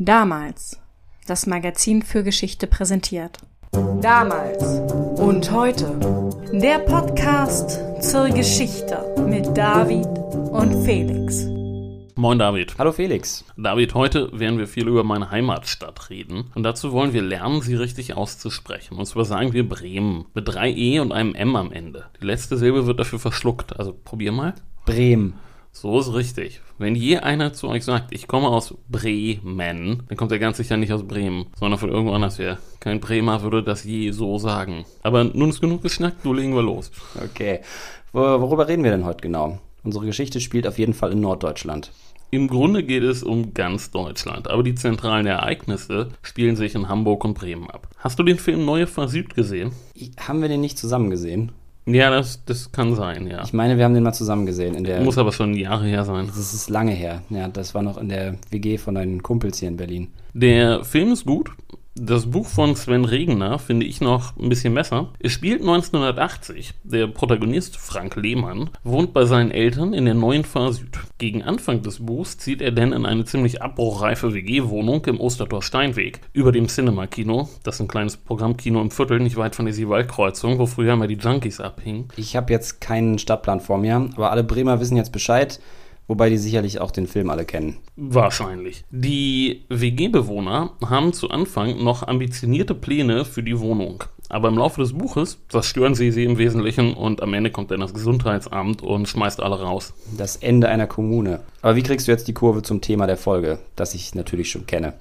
Damals. Das Magazin für Geschichte präsentiert. Damals und heute. Der Podcast zur Geschichte mit David und Felix. Moin David. Hallo Felix. David, heute werden wir viel über meine Heimatstadt reden. Und dazu wollen wir lernen, sie richtig auszusprechen. Und zwar sagen wir Bremen. Mit drei E und einem M am Ende. Die letzte Silbe wird dafür verschluckt. Also probier mal. Bremen. So ist richtig. Wenn je einer zu euch sagt, ich komme aus Bremen, dann kommt er ganz sicher nicht aus Bremen, sondern von irgendwo anders her. Kein Bremer würde das je so sagen. Aber nun ist genug geschnackt, du legen wir los. Okay. Worüber reden wir denn heute genau? Unsere Geschichte spielt auf jeden Fall in Norddeutschland. Im Grunde geht es um ganz Deutschland, aber die zentralen Ereignisse spielen sich in Hamburg und Bremen ab. Hast du den Film Neue Fahr Süd gesehen? Haben wir den nicht zusammen gesehen? Ja, das, das kann sein, ja. Ich meine, wir haben den mal zusammen gesehen. In der, Muss aber schon Jahre her sein. Das ist lange her. Ja, das war noch in der WG von deinen Kumpels hier in Berlin. Der Film ist gut, das Buch von Sven Regner finde ich noch ein bisschen besser. Es spielt 1980. Der Protagonist Frank Lehmann wohnt bei seinen Eltern in der neuen Fahr Süd. Gegen Anfang des Buchs zieht er dann in eine ziemlich abbruchreife WG-Wohnung im Ostertor Steinweg über dem Cinema-Kino. Das ist ein kleines Programmkino im Viertel, nicht weit von der Siewaldkreuzung, wo früher mal die Junkies abhingen. Ich habe jetzt keinen Stadtplan vor mir, aber alle Bremer wissen jetzt Bescheid. Wobei die sicherlich auch den Film alle kennen. Wahrscheinlich. Die WG-Bewohner haben zu Anfang noch ambitionierte Pläne für die Wohnung. Aber im Laufe des Buches zerstören sie sie im Wesentlichen und am Ende kommt dann das Gesundheitsamt und schmeißt alle raus. Das Ende einer Kommune. Aber wie kriegst du jetzt die Kurve zum Thema der Folge, das ich natürlich schon kenne?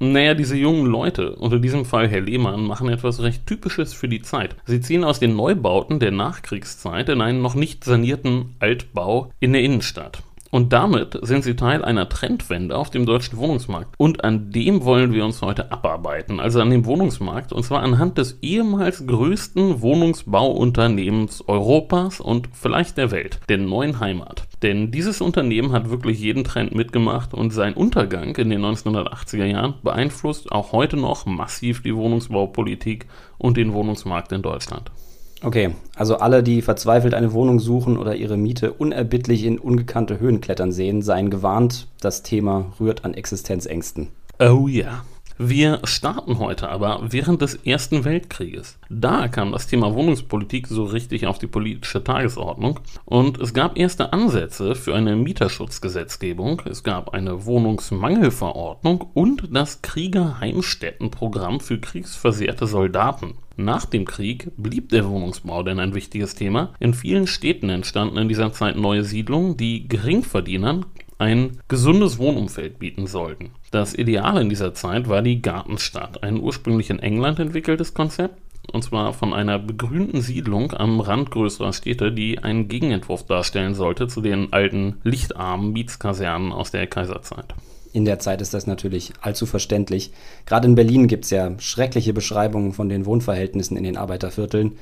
Naja, diese jungen Leute, und in diesem Fall Herr Lehmann, machen etwas recht Typisches für die Zeit. Sie ziehen aus den Neubauten der Nachkriegszeit in einen noch nicht sanierten Altbau in der Innenstadt. Und damit sind sie Teil einer Trendwende auf dem deutschen Wohnungsmarkt. Und an dem wollen wir uns heute abarbeiten. Also an dem Wohnungsmarkt. Und zwar anhand des ehemals größten Wohnungsbauunternehmens Europas und vielleicht der Welt, der neuen Heimat. Denn dieses Unternehmen hat wirklich jeden Trend mitgemacht und sein Untergang in den 1980er Jahren beeinflusst auch heute noch massiv die Wohnungsbaupolitik und den Wohnungsmarkt in Deutschland. Okay, also alle, die verzweifelt eine Wohnung suchen oder ihre Miete unerbittlich in ungekannte Höhen klettern sehen, seien gewarnt, das Thema rührt an Existenzängsten. Oh ja. Wir starten heute aber während des Ersten Weltkrieges. Da kam das Thema Wohnungspolitik so richtig auf die politische Tagesordnung und es gab erste Ansätze für eine Mieterschutzgesetzgebung, es gab eine Wohnungsmangelverordnung und das Kriegerheimstättenprogramm für kriegsversehrte Soldaten. Nach dem Krieg blieb der Wohnungsbau denn ein wichtiges Thema. In vielen Städten entstanden in dieser Zeit neue Siedlungen, die Geringverdienern ein gesundes Wohnumfeld bieten sollten. Das Ideal in dieser Zeit war die Gartenstadt, ein ursprünglich in England entwickeltes Konzept, und zwar von einer begrünten Siedlung am Rand größerer Städte, die einen Gegenentwurf darstellen sollte zu den alten lichtarmen Mietskasernen aus der Kaiserzeit in der Zeit ist das natürlich allzu verständlich. Gerade in Berlin gibt es ja schreckliche Beschreibungen von den Wohnverhältnissen in den Arbeitervierteln.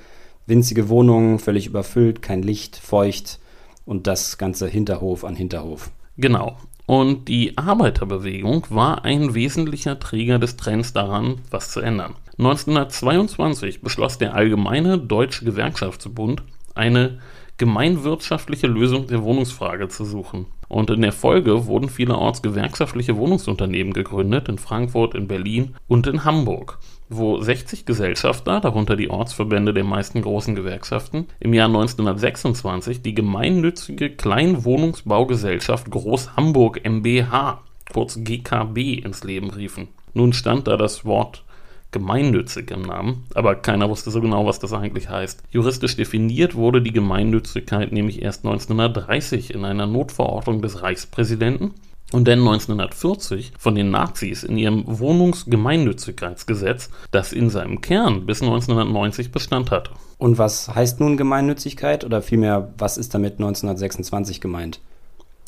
Winzige Wohnungen, völlig überfüllt, kein Licht, feucht und das ganze Hinterhof an Hinterhof. Genau. Und die Arbeiterbewegung war ein wesentlicher Träger des Trends daran, was zu ändern. 1922 beschloss der Allgemeine Deutsche Gewerkschaftsbund eine gemeinwirtschaftliche Lösung der Wohnungsfrage zu suchen. Und in der Folge wurden vielerorts gewerkschaftliche Wohnungsunternehmen gegründet, in Frankfurt, in Berlin und in Hamburg, wo 60 Gesellschafter, darunter die Ortsverbände der meisten großen Gewerkschaften, im Jahr 1926 die gemeinnützige Kleinwohnungsbaugesellschaft Groß Hamburg MBH, kurz GKB, ins Leben riefen. Nun stand da das Wort gemeinnützig im Namen, aber keiner wusste so genau, was das eigentlich heißt. Juristisch definiert wurde die Gemeinnützigkeit nämlich erst 1930 in einer Notverordnung des Reichspräsidenten und dann 1940 von den Nazis in ihrem Wohnungsgemeinnützigkeitsgesetz, das in seinem Kern bis 1990 Bestand hatte. Und was heißt nun Gemeinnützigkeit oder vielmehr, was ist damit 1926 gemeint?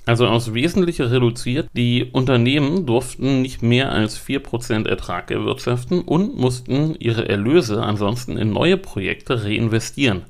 Also aufs Wesentliche reduziert, die Unternehmen durften nicht mehr als 4% Ertrag erwirtschaften und mussten ihre Erlöse ansonsten in neue Projekte reinvestieren.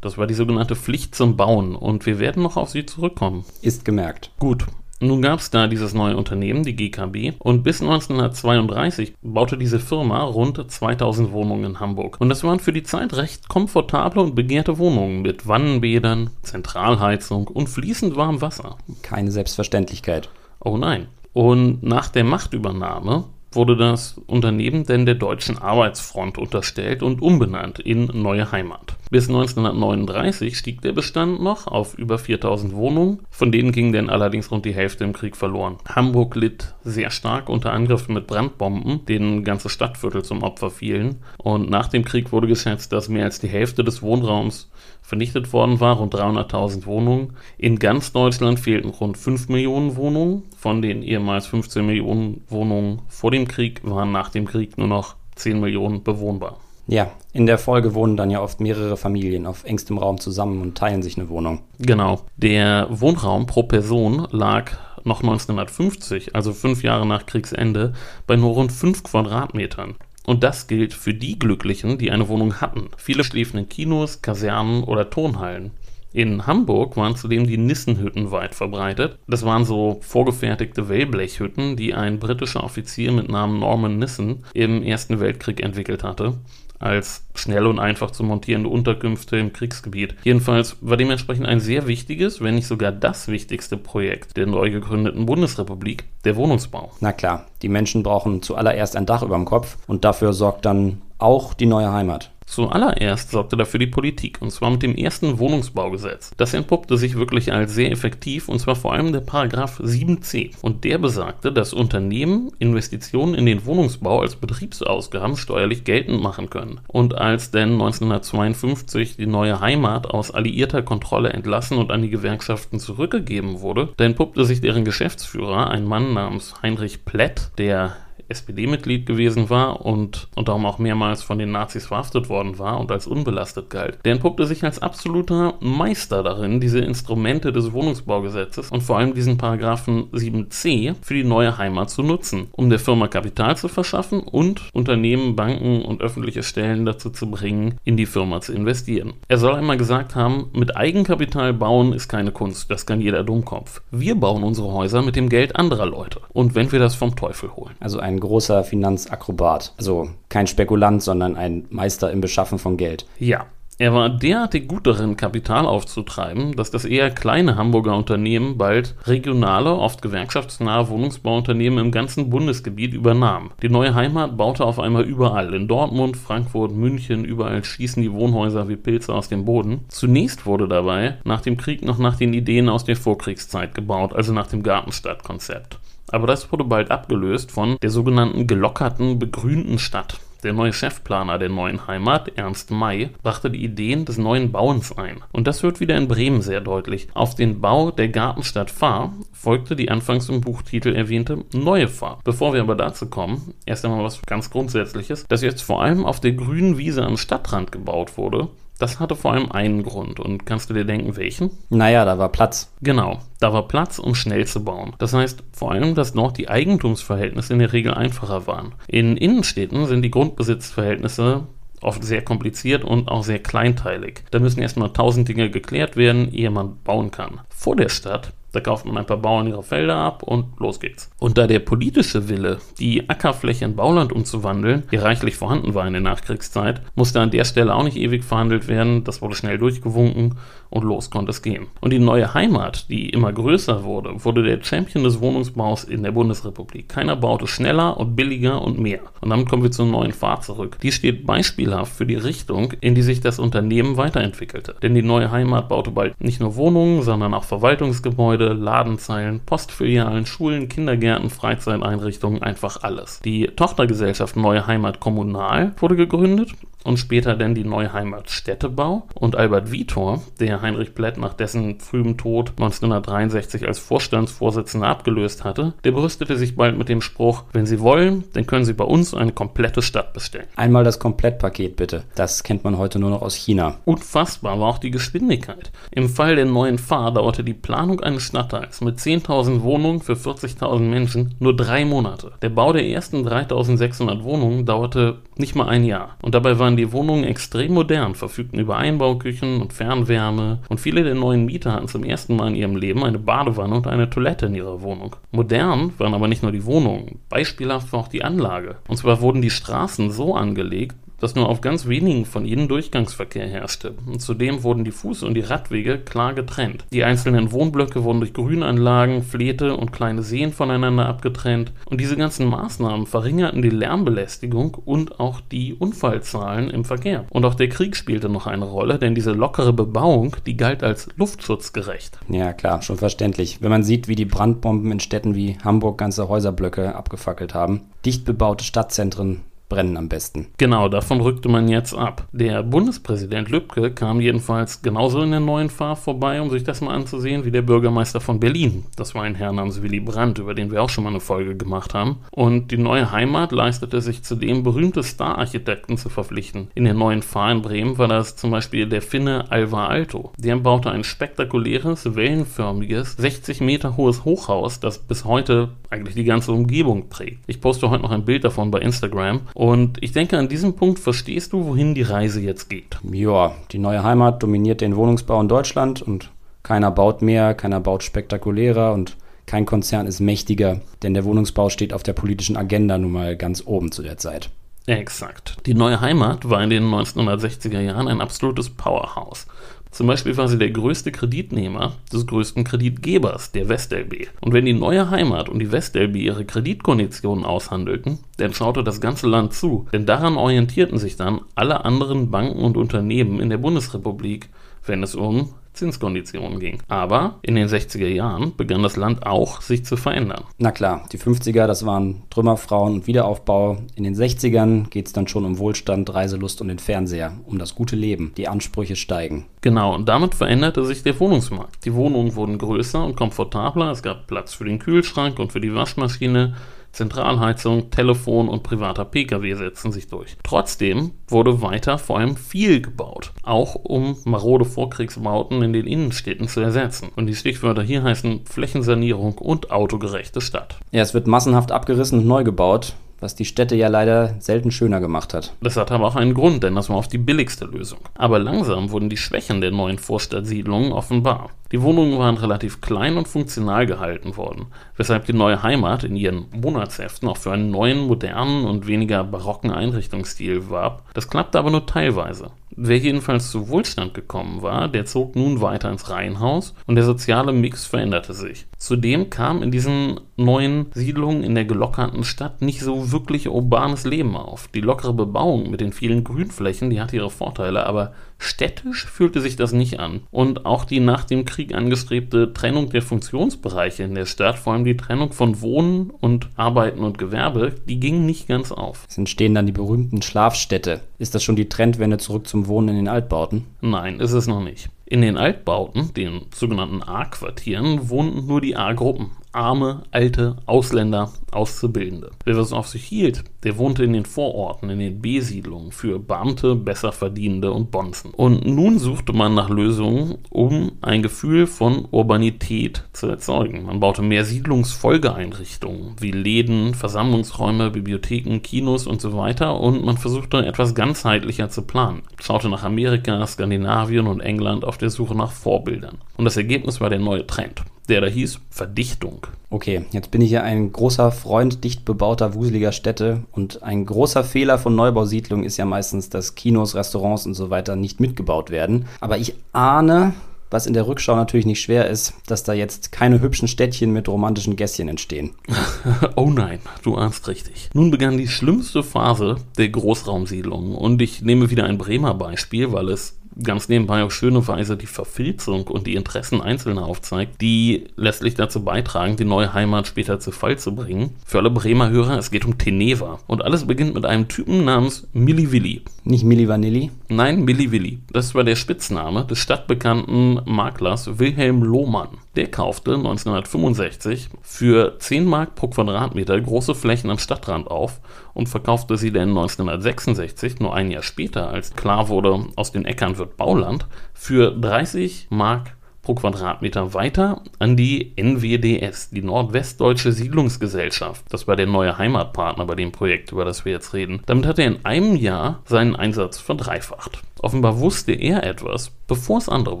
Das war die sogenannte Pflicht zum Bauen und wir werden noch auf sie zurückkommen. Ist gemerkt. Gut, nun gab es da dieses neue Unternehmen, die GKB, und bis 1932 baute diese Firma rund 2000 Wohnungen in Hamburg. Und das waren für die Zeit recht komfortable und begehrte Wohnungen mit Wannenbädern, Zentralheizung und fließend warmem Wasser. Keine Selbstverständlichkeit. Oh nein. Und nach der Machtübernahme wurde das Unternehmen denn der Deutschen Arbeitsfront unterstellt und umbenannt in Neue Heimat. Bis 1939 stieg der Bestand noch auf über 4000 Wohnungen, von denen ging denn allerdings rund die Hälfte im Krieg verloren. Hamburg litt sehr stark unter Angriffen mit Brandbomben, denen ganze Stadtviertel zum Opfer fielen. Und nach dem Krieg wurde geschätzt, dass mehr als die Hälfte des Wohnraums vernichtet worden war, rund 300.000 Wohnungen. In ganz Deutschland fehlten rund 5 Millionen Wohnungen. Von den ehemals 15 Millionen Wohnungen vor dem Krieg waren nach dem Krieg nur noch 10 Millionen bewohnbar. Ja, in der Folge wohnen dann ja oft mehrere Familien auf engstem Raum zusammen und teilen sich eine Wohnung. Genau. Der Wohnraum pro Person lag noch 1950, also fünf Jahre nach Kriegsende, bei nur rund 5 Quadratmetern. Und das gilt für die Glücklichen, die eine Wohnung hatten. Viele schliefen in Kinos, Kasernen oder Turnhallen. In Hamburg waren zudem die Nissenhütten weit verbreitet. Das waren so vorgefertigte Wellblechhütten, die ein britischer Offizier mit Namen Norman Nissen im Ersten Weltkrieg entwickelt hatte als schnell und einfach zu montierende Unterkünfte im Kriegsgebiet. Jedenfalls war dementsprechend ein sehr wichtiges, wenn nicht sogar das wichtigste Projekt der neu gegründeten Bundesrepublik, der Wohnungsbau. Na klar, die Menschen brauchen zuallererst ein Dach über dem Kopf und dafür sorgt dann auch die neue Heimat. Zuallererst sorgte dafür die Politik, und zwar mit dem ersten Wohnungsbaugesetz. Das entpuppte sich wirklich als sehr effektiv, und zwar vor allem der Paragraph 7c. Und der besagte, dass Unternehmen Investitionen in den Wohnungsbau als Betriebsausgaben steuerlich geltend machen können. Und als denn 1952 die neue Heimat aus alliierter Kontrolle entlassen und an die Gewerkschaften zurückgegeben wurde, da entpuppte sich deren Geschäftsführer, ein Mann namens Heinrich Plätt, der SPD-Mitglied gewesen war und, und darum auch mehrmals von den Nazis verhaftet worden war und als unbelastet galt. Der entpuppte sich als absoluter Meister darin, diese Instrumente des Wohnungsbaugesetzes und vor allem diesen Paragraphen 7c für die neue Heimat zu nutzen, um der Firma Kapital zu verschaffen und Unternehmen, Banken und öffentliche Stellen dazu zu bringen, in die Firma zu investieren. Er soll einmal gesagt haben, mit Eigenkapital bauen ist keine Kunst, das kann jeder Dummkopf. Wir bauen unsere Häuser mit dem Geld anderer Leute und wenn wir das vom Teufel holen. Also ein großer Finanzakrobat. Also kein Spekulant, sondern ein Meister im Beschaffen von Geld. Ja. Er war derartig gut darin, Kapital aufzutreiben, dass das eher kleine Hamburger Unternehmen bald regionale, oft gewerkschaftsnahe Wohnungsbauunternehmen im ganzen Bundesgebiet übernahm. Die neue Heimat baute auf einmal überall. In Dortmund, Frankfurt, München, überall schießen die Wohnhäuser wie Pilze aus dem Boden. Zunächst wurde dabei nach dem Krieg noch nach den Ideen aus der Vorkriegszeit gebaut, also nach dem Gartenstadtkonzept. Aber das wurde bald abgelöst von der sogenannten gelockerten, begrünten Stadt. Der neue Chefplaner der neuen Heimat, Ernst May, brachte die Ideen des neuen Bauens ein. Und das wird wieder in Bremen sehr deutlich. Auf den Bau der Gartenstadt Fahr folgte die anfangs im Buchtitel erwähnte neue Fahr. Bevor wir aber dazu kommen, erst einmal was ganz Grundsätzliches, das jetzt vor allem auf der grünen Wiese am Stadtrand gebaut wurde, das hatte vor allem einen Grund. Und kannst du dir denken, welchen? Naja, da war Platz. Genau, da war Platz, um schnell zu bauen. Das heißt vor allem, dass dort die Eigentumsverhältnisse in der Regel einfacher waren. In Innenstädten sind die Grundbesitzverhältnisse oft sehr kompliziert und auch sehr kleinteilig. Da müssen erstmal tausend Dinge geklärt werden, ehe man bauen kann. Vor der Stadt da kauft man ein paar Bauern ihre Felder ab und los geht's. Und da der politische Wille, die Ackerfläche in Bauland umzuwandeln, hier reichlich vorhanden war in der Nachkriegszeit, musste an der Stelle auch nicht ewig verhandelt werden, das wurde schnell durchgewunken und los konnte es gehen. Und die neue Heimat, die immer größer wurde, wurde der Champion des Wohnungsbaus in der Bundesrepublik. Keiner baute schneller und billiger und mehr. Und damit kommen wir zur neuen Fahrt zurück. Die steht beispielhaft für die Richtung, in die sich das Unternehmen weiterentwickelte. Denn die neue Heimat baute bald nicht nur Wohnungen, sondern auch Verwaltungsgebäude, Gebäude, Ladenzeilen, Postfilialen, Schulen, Kindergärten, Freizeiteinrichtungen, einfach alles. Die Tochtergesellschaft Neue Heimat Kommunal wurde gegründet und später dann die Neue Heimat Städtebau und Albert Vitor, der Heinrich Plätt nach dessen frühem Tod 1963 als Vorstandsvorsitzender abgelöst hatte, der brüstete sich bald mit dem Spruch, wenn Sie wollen, dann können Sie bei uns eine komplette Stadt bestellen. Einmal das Komplettpaket bitte. Das kennt man heute nur noch aus China. Unfassbar war auch die Geschwindigkeit. Im Fall der neuen Fahr dauerte die Planung eines Stadtteils mit 10.000 Wohnungen für 40.000 Menschen nur drei Monate. Der Bau der ersten 3.600 Wohnungen dauerte nicht mal ein Jahr. Und dabei waren die Wohnungen extrem modern, verfügten über Einbauküchen und Fernwärme und viele der neuen Mieter hatten zum ersten Mal in ihrem Leben eine Badewanne und eine Toilette in ihrer Wohnung. Modern waren aber nicht nur die Wohnungen, beispielhaft war auch die Anlage. Und zwar wurden die Straßen so angelegt, dass nur auf ganz wenigen von ihnen Durchgangsverkehr herrschte. Und zudem wurden die Fuß- und die Radwege klar getrennt. Die einzelnen Wohnblöcke wurden durch Grünanlagen, Fläte und kleine Seen voneinander abgetrennt. Und diese ganzen Maßnahmen verringerten die Lärmbelästigung und auch die Unfallzahlen im Verkehr. Und auch der Krieg spielte noch eine Rolle, denn diese lockere Bebauung, die galt als luftschutzgerecht. Ja, klar, schon verständlich. Wenn man sieht, wie die Brandbomben in Städten wie Hamburg ganze Häuserblöcke abgefackelt haben. Dicht bebaute Stadtzentren brennen am besten. Genau, davon rückte man jetzt ab. Der Bundespräsident Lübcke kam jedenfalls genauso in der neuen Fahr vorbei, um sich das mal anzusehen, wie der Bürgermeister von Berlin. Das war ein Herr namens Willy Brandt, über den wir auch schon mal eine Folge gemacht haben. Und die neue Heimat leistete sich zudem berühmte Star-Architekten zu verpflichten. In der neuen Fahr in Bremen war das zum Beispiel der Finne Alvar Alto. Der baute ein spektakuläres, wellenförmiges, 60 Meter hohes Hochhaus, das bis heute eigentlich die ganze Umgebung prägt. Ich poste heute noch ein Bild davon bei Instagram und ich denke, an diesem Punkt verstehst du, wohin die Reise jetzt geht. Ja, die neue Heimat dominiert den Wohnungsbau in Deutschland und keiner baut mehr, keiner baut spektakulärer und kein Konzern ist mächtiger, denn der Wohnungsbau steht auf der politischen Agenda nun mal ganz oben zu der Zeit. Exakt. Die neue Heimat war in den 1960er Jahren ein absolutes Powerhouse. Zum Beispiel war sie der größte Kreditnehmer des größten Kreditgebers, der WestLB. Und wenn die neue Heimat und die WestLB ihre Kreditkonditionen aushandelten, dann schaute das ganze Land zu, denn daran orientierten sich dann alle anderen Banken und Unternehmen in der Bundesrepublik, wenn es um Zinskonditionen ging. Aber in den 60er Jahren begann das Land auch sich zu verändern. Na klar, die 50er, das waren Trümmerfrauen und Wiederaufbau. In den 60ern geht es dann schon um Wohlstand, Reiselust und den Fernseher, um das gute Leben. Die Ansprüche steigen. Genau, und damit veränderte sich der Wohnungsmarkt. Die Wohnungen wurden größer und komfortabler, es gab Platz für den Kühlschrank und für die Waschmaschine. Zentralheizung, Telefon und privater Pkw setzen sich durch. Trotzdem wurde weiter vor allem viel gebaut, auch um marode Vorkriegsbauten in den Innenstädten zu ersetzen. Und die Stichwörter hier heißen Flächensanierung und autogerechte Stadt. Ja, es wird massenhaft abgerissen und neu gebaut was die Städte ja leider selten schöner gemacht hat. Das hat aber auch einen Grund, denn das war oft die billigste Lösung. Aber langsam wurden die Schwächen der neuen Vorstadtsiedlungen offenbar. Die Wohnungen waren relativ klein und funktional gehalten worden, weshalb die neue Heimat in ihren Monatsheften auch für einen neuen, modernen und weniger barocken Einrichtungsstil warb. Das klappte aber nur teilweise. Wer jedenfalls zu Wohlstand gekommen war, der zog nun weiter ins Reihenhaus und der soziale Mix veränderte sich. Zudem kam in diesen neuen Siedlungen in der gelockerten Stadt nicht so wirklich urbanes Leben auf. Die lockere Bebauung mit den vielen Grünflächen, die hatte ihre Vorteile, aber städtisch fühlte sich das nicht an. Und auch die nach dem Krieg angestrebte Trennung der Funktionsbereiche in der Stadt, vor allem die Trennung von Wohnen und Arbeiten und Gewerbe, die ging nicht ganz auf. Es entstehen dann die berühmten Schlafstädte. Ist das schon die Trendwende zurück zum Wohnen in den Altbauten? Nein, ist es noch nicht. In den Altbauten, den sogenannten A-Quartieren, wohnten nur die A-Gruppen. Arme, alte, Ausländer, Auszubildende. Wer was auf sich hielt, der wohnte in den Vororten, in den B-Siedlungen für Beamte, Besserverdienende und Bonzen. Und nun suchte man nach Lösungen, um ein Gefühl von Urbanität zu erzeugen. Man baute mehr Siedlungsfolgeeinrichtungen wie Läden, Versammlungsräume, Bibliotheken, Kinos und so weiter und man versuchte etwas ganzheitlicher zu planen. Schaute nach Amerika, Skandinavien und England auf der Suche nach Vorbildern. Und das Ergebnis war der neue Trend der da hieß Verdichtung. Okay, jetzt bin ich ja ein großer Freund dicht bebauter, wuseliger Städte und ein großer Fehler von Neubausiedlungen ist ja meistens, dass Kinos, Restaurants und so weiter nicht mitgebaut werden. Aber ich ahne, was in der Rückschau natürlich nicht schwer ist, dass da jetzt keine hübschen Städtchen mit romantischen Gässchen entstehen. oh nein, du ahnst richtig. Nun begann die schlimmste Phase der Großraumsiedlung und ich nehme wieder ein Bremer Beispiel, weil es ganz nebenbei auf schöne Weise die Verfilzung und die Interessen Einzelner aufzeigt, die letztlich dazu beitragen, die neue Heimat später zu Fall zu bringen. Für alle Bremer Hörer, es geht um Teneva. Und alles beginnt mit einem Typen namens Milli Willi. Nicht Milli Vanilli? Nein, Milli Willi. Das war der Spitzname des stadtbekannten Maklers Wilhelm Lohmann. Der kaufte 1965 für 10 Mark pro Quadratmeter große Flächen am Stadtrand auf und verkaufte sie dann 1966, nur ein Jahr später, als klar wurde, aus den Äckern wird Bauland, für 30 Mark pro Quadratmeter weiter an die NWDS, die Nordwestdeutsche Siedlungsgesellschaft. Das war der neue Heimatpartner bei dem Projekt, über das wir jetzt reden. Damit hat er in einem Jahr seinen Einsatz verdreifacht. Offenbar wusste er etwas, bevor es andere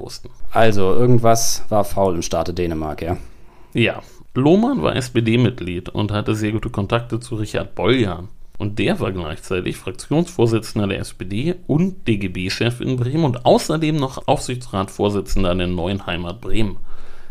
wussten. Also, irgendwas war faul im Staate Dänemark, ja? Ja. Lohmann war SPD-Mitglied und hatte sehr gute Kontakte zu Richard Boljan. Und der war gleichzeitig Fraktionsvorsitzender der SPD und DGB-Chef in Bremen und außerdem noch Aufsichtsratsvorsitzender der neuen Heimat Bremen.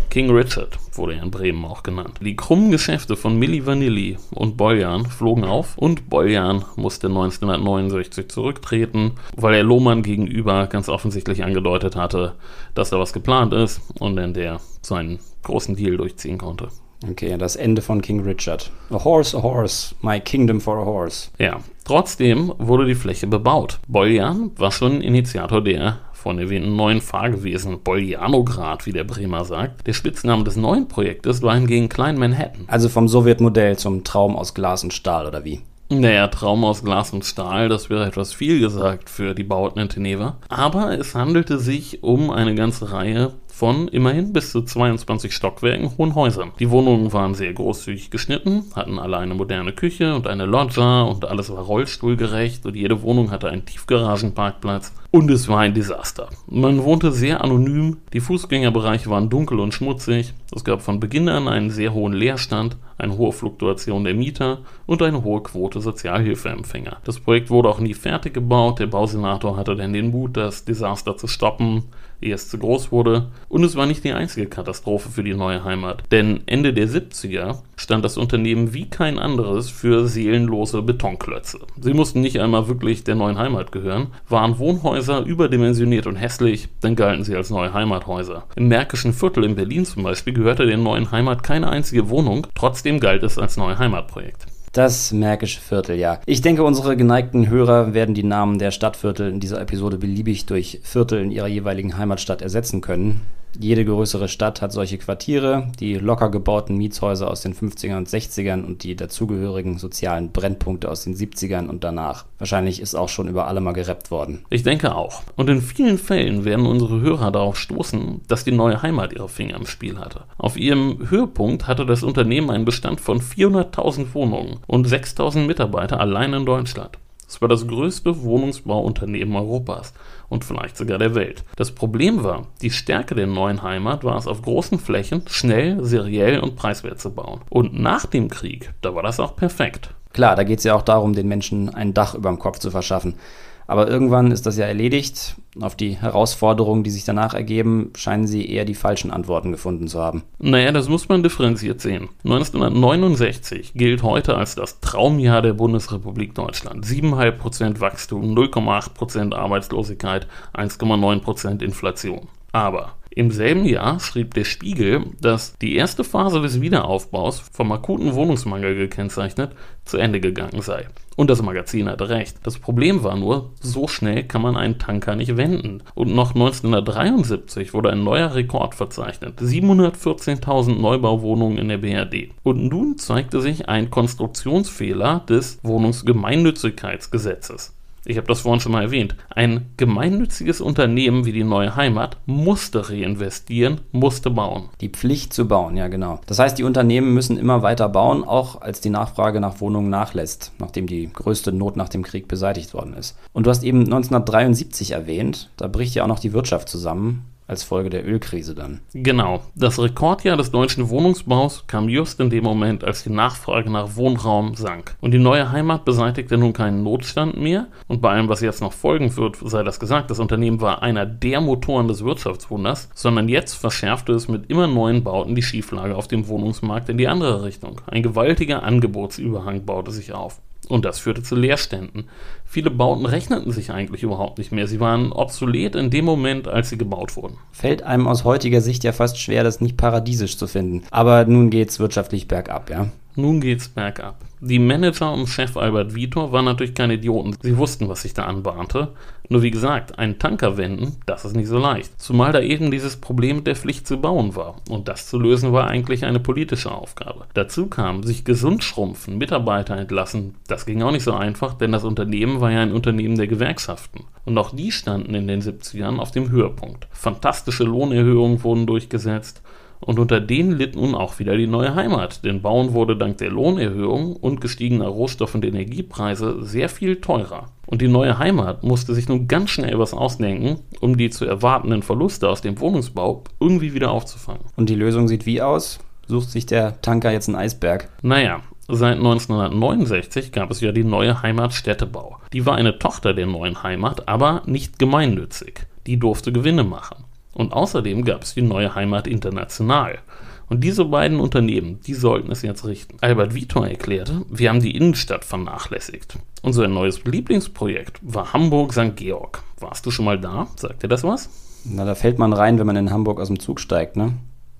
King Richard wurde er in Bremen auch genannt. Die krummen Geschäfte von Milli Vanilli und Boljan flogen auf und Boljan musste 1969 zurücktreten, weil er Lohmann gegenüber ganz offensichtlich angedeutet hatte, dass da was geplant ist und in der seinen großen Deal durchziehen konnte. Okay, das Ende von King Richard. A horse, a horse, my kingdom for a horse. Ja, trotzdem wurde die Fläche bebaut. Boljan war schon Initiator der von erwähnten neuen Fahrgewesen, Boljanograd, wie der Bremer sagt. Der Spitzname des neuen Projektes war hingegen Klein Manhattan. Also vom Sowjetmodell zum Traum aus Glas und Stahl, oder wie? Naja, Traum aus Glas und Stahl, das wäre etwas viel gesagt für die Bauten in Teneva. Aber es handelte sich um eine ganze Reihe von immerhin bis zu 22 Stockwerken hohen Häusern. Die Wohnungen waren sehr großzügig geschnitten, hatten alle eine moderne Küche und eine Loggia und alles war rollstuhlgerecht und jede Wohnung hatte einen Tiefgaragenparkplatz und es war ein Desaster. Man wohnte sehr anonym, die Fußgängerbereiche waren dunkel und schmutzig, es gab von Beginn an einen sehr hohen Leerstand, eine hohe Fluktuation der Mieter und eine hohe Quote Sozialhilfeempfänger. Das Projekt wurde auch nie fertig gebaut, der Bausenator hatte dann den Mut, das Desaster zu stoppen zu groß wurde. Und es war nicht die einzige Katastrophe für die neue Heimat. Denn Ende der 70er stand das Unternehmen wie kein anderes für seelenlose Betonklötze. Sie mussten nicht einmal wirklich der neuen Heimat gehören, waren Wohnhäuser überdimensioniert und hässlich, dann galten sie als neue Heimathäuser. Im Märkischen Viertel in Berlin zum Beispiel gehörte der neuen Heimat keine einzige Wohnung, trotzdem galt es als neue Heimatprojekt. Das Märkische Viertel, ja. Ich denke, unsere geneigten Hörer werden die Namen der Stadtviertel in dieser Episode beliebig durch Viertel in ihrer jeweiligen Heimatstadt ersetzen können. Jede größere Stadt hat solche Quartiere, die locker gebauten Mietshäuser aus den 50ern und 60ern und die dazugehörigen sozialen Brennpunkte aus den 70ern und danach. Wahrscheinlich ist auch schon über alle mal gerappt worden. Ich denke auch. Und in vielen Fällen werden unsere Hörer darauf stoßen, dass die neue Heimat ihre Finger im Spiel hatte. Auf ihrem Höhepunkt hatte das Unternehmen einen Bestand von 400.000 Wohnungen und 6.000 Mitarbeiter allein in Deutschland. Es war das größte Wohnungsbauunternehmen Europas und vielleicht sogar der Welt. Das Problem war, die Stärke der neuen Heimat war es auf großen Flächen schnell, seriell und preiswert zu bauen. Und nach dem Krieg, da war das auch perfekt. Klar, da geht es ja auch darum, den Menschen ein Dach über dem Kopf zu verschaffen. Aber irgendwann ist das ja erledigt. Auf die Herausforderungen, die sich danach ergeben, scheinen sie eher die falschen Antworten gefunden zu haben. Naja, das muss man differenziert sehen. 1969 gilt heute als das Traumjahr der Bundesrepublik Deutschland. 7,5% Wachstum, 0,8% Arbeitslosigkeit, 1,9% Inflation. Aber im selben Jahr schrieb der Spiegel, dass die erste Phase des Wiederaufbaus vom akuten Wohnungsmangel gekennzeichnet zu Ende gegangen sei. Und das Magazin hatte recht. Das Problem war nur, so schnell kann man einen Tanker nicht wenden. Und noch 1973 wurde ein neuer Rekord verzeichnet. 714.000 Neubauwohnungen in der BRD. Und nun zeigte sich ein Konstruktionsfehler des Wohnungsgemeinnützigkeitsgesetzes. Ich habe das vorhin schon mal erwähnt. Ein gemeinnütziges Unternehmen wie die Neue Heimat musste reinvestieren, musste bauen. Die Pflicht zu bauen, ja genau. Das heißt, die Unternehmen müssen immer weiter bauen, auch als die Nachfrage nach Wohnungen nachlässt, nachdem die größte Not nach dem Krieg beseitigt worden ist. Und du hast eben 1973 erwähnt, da bricht ja auch noch die Wirtschaft zusammen als Folge der Ölkrise dann. Genau. Das Rekordjahr des deutschen Wohnungsbaus kam just in dem Moment, als die Nachfrage nach Wohnraum sank. Und die neue Heimat beseitigte nun keinen Notstand mehr. Und bei allem, was jetzt noch folgen wird, sei das gesagt, das Unternehmen war einer der Motoren des Wirtschaftswunders, sondern jetzt verschärfte es mit immer neuen Bauten die Schieflage auf dem Wohnungsmarkt in die andere Richtung. Ein gewaltiger Angebotsüberhang baute sich auf. Und das führte zu Leerständen. Viele Bauten rechneten sich eigentlich überhaupt nicht mehr. Sie waren obsolet in dem Moment, als sie gebaut wurden. Fällt einem aus heutiger Sicht ja fast schwer, das nicht paradiesisch zu finden. Aber nun geht's wirtschaftlich bergab, ja? Nun geht's bergab. Die Manager und Chef Albert Vitor waren natürlich keine Idioten. Sie wussten, was sich da anbahnte. Nur wie gesagt, einen Tanker wenden, das ist nicht so leicht. Zumal da eben dieses Problem mit der Pflicht zu bauen war. Und das zu lösen war eigentlich eine politische Aufgabe. Dazu kam, sich gesund schrumpfen, Mitarbeiter entlassen. Das ging auch nicht so einfach, denn das Unternehmen war ja ein Unternehmen der Gewerkschaften. Und auch die standen in den 70ern auf dem Höhepunkt. Fantastische Lohnerhöhungen wurden durchgesetzt. Und unter denen litt nun auch wieder die neue Heimat, denn Bauen wurde dank der Lohnerhöhung und gestiegener Rohstoff- und Energiepreise sehr viel teurer. Und die neue Heimat musste sich nun ganz schnell was ausdenken, um die zu erwartenden Verluste aus dem Wohnungsbau irgendwie wieder aufzufangen. Und die Lösung sieht wie aus? Sucht sich der Tanker jetzt einen Eisberg? Naja, Seit 1969 gab es ja die neue Heimat Städtebau. Die war eine Tochter der neuen Heimat, aber nicht gemeinnützig. Die durfte Gewinne machen. Und außerdem gab es die neue Heimat International. Und diese beiden Unternehmen, die sollten es jetzt richten. Albert Vitor erklärte, wir haben die Innenstadt vernachlässigt. Unser neues Lieblingsprojekt war Hamburg St. Georg. Warst du schon mal da? Sagt dir das was? Na, da fällt man rein, wenn man in Hamburg aus dem Zug steigt, ne?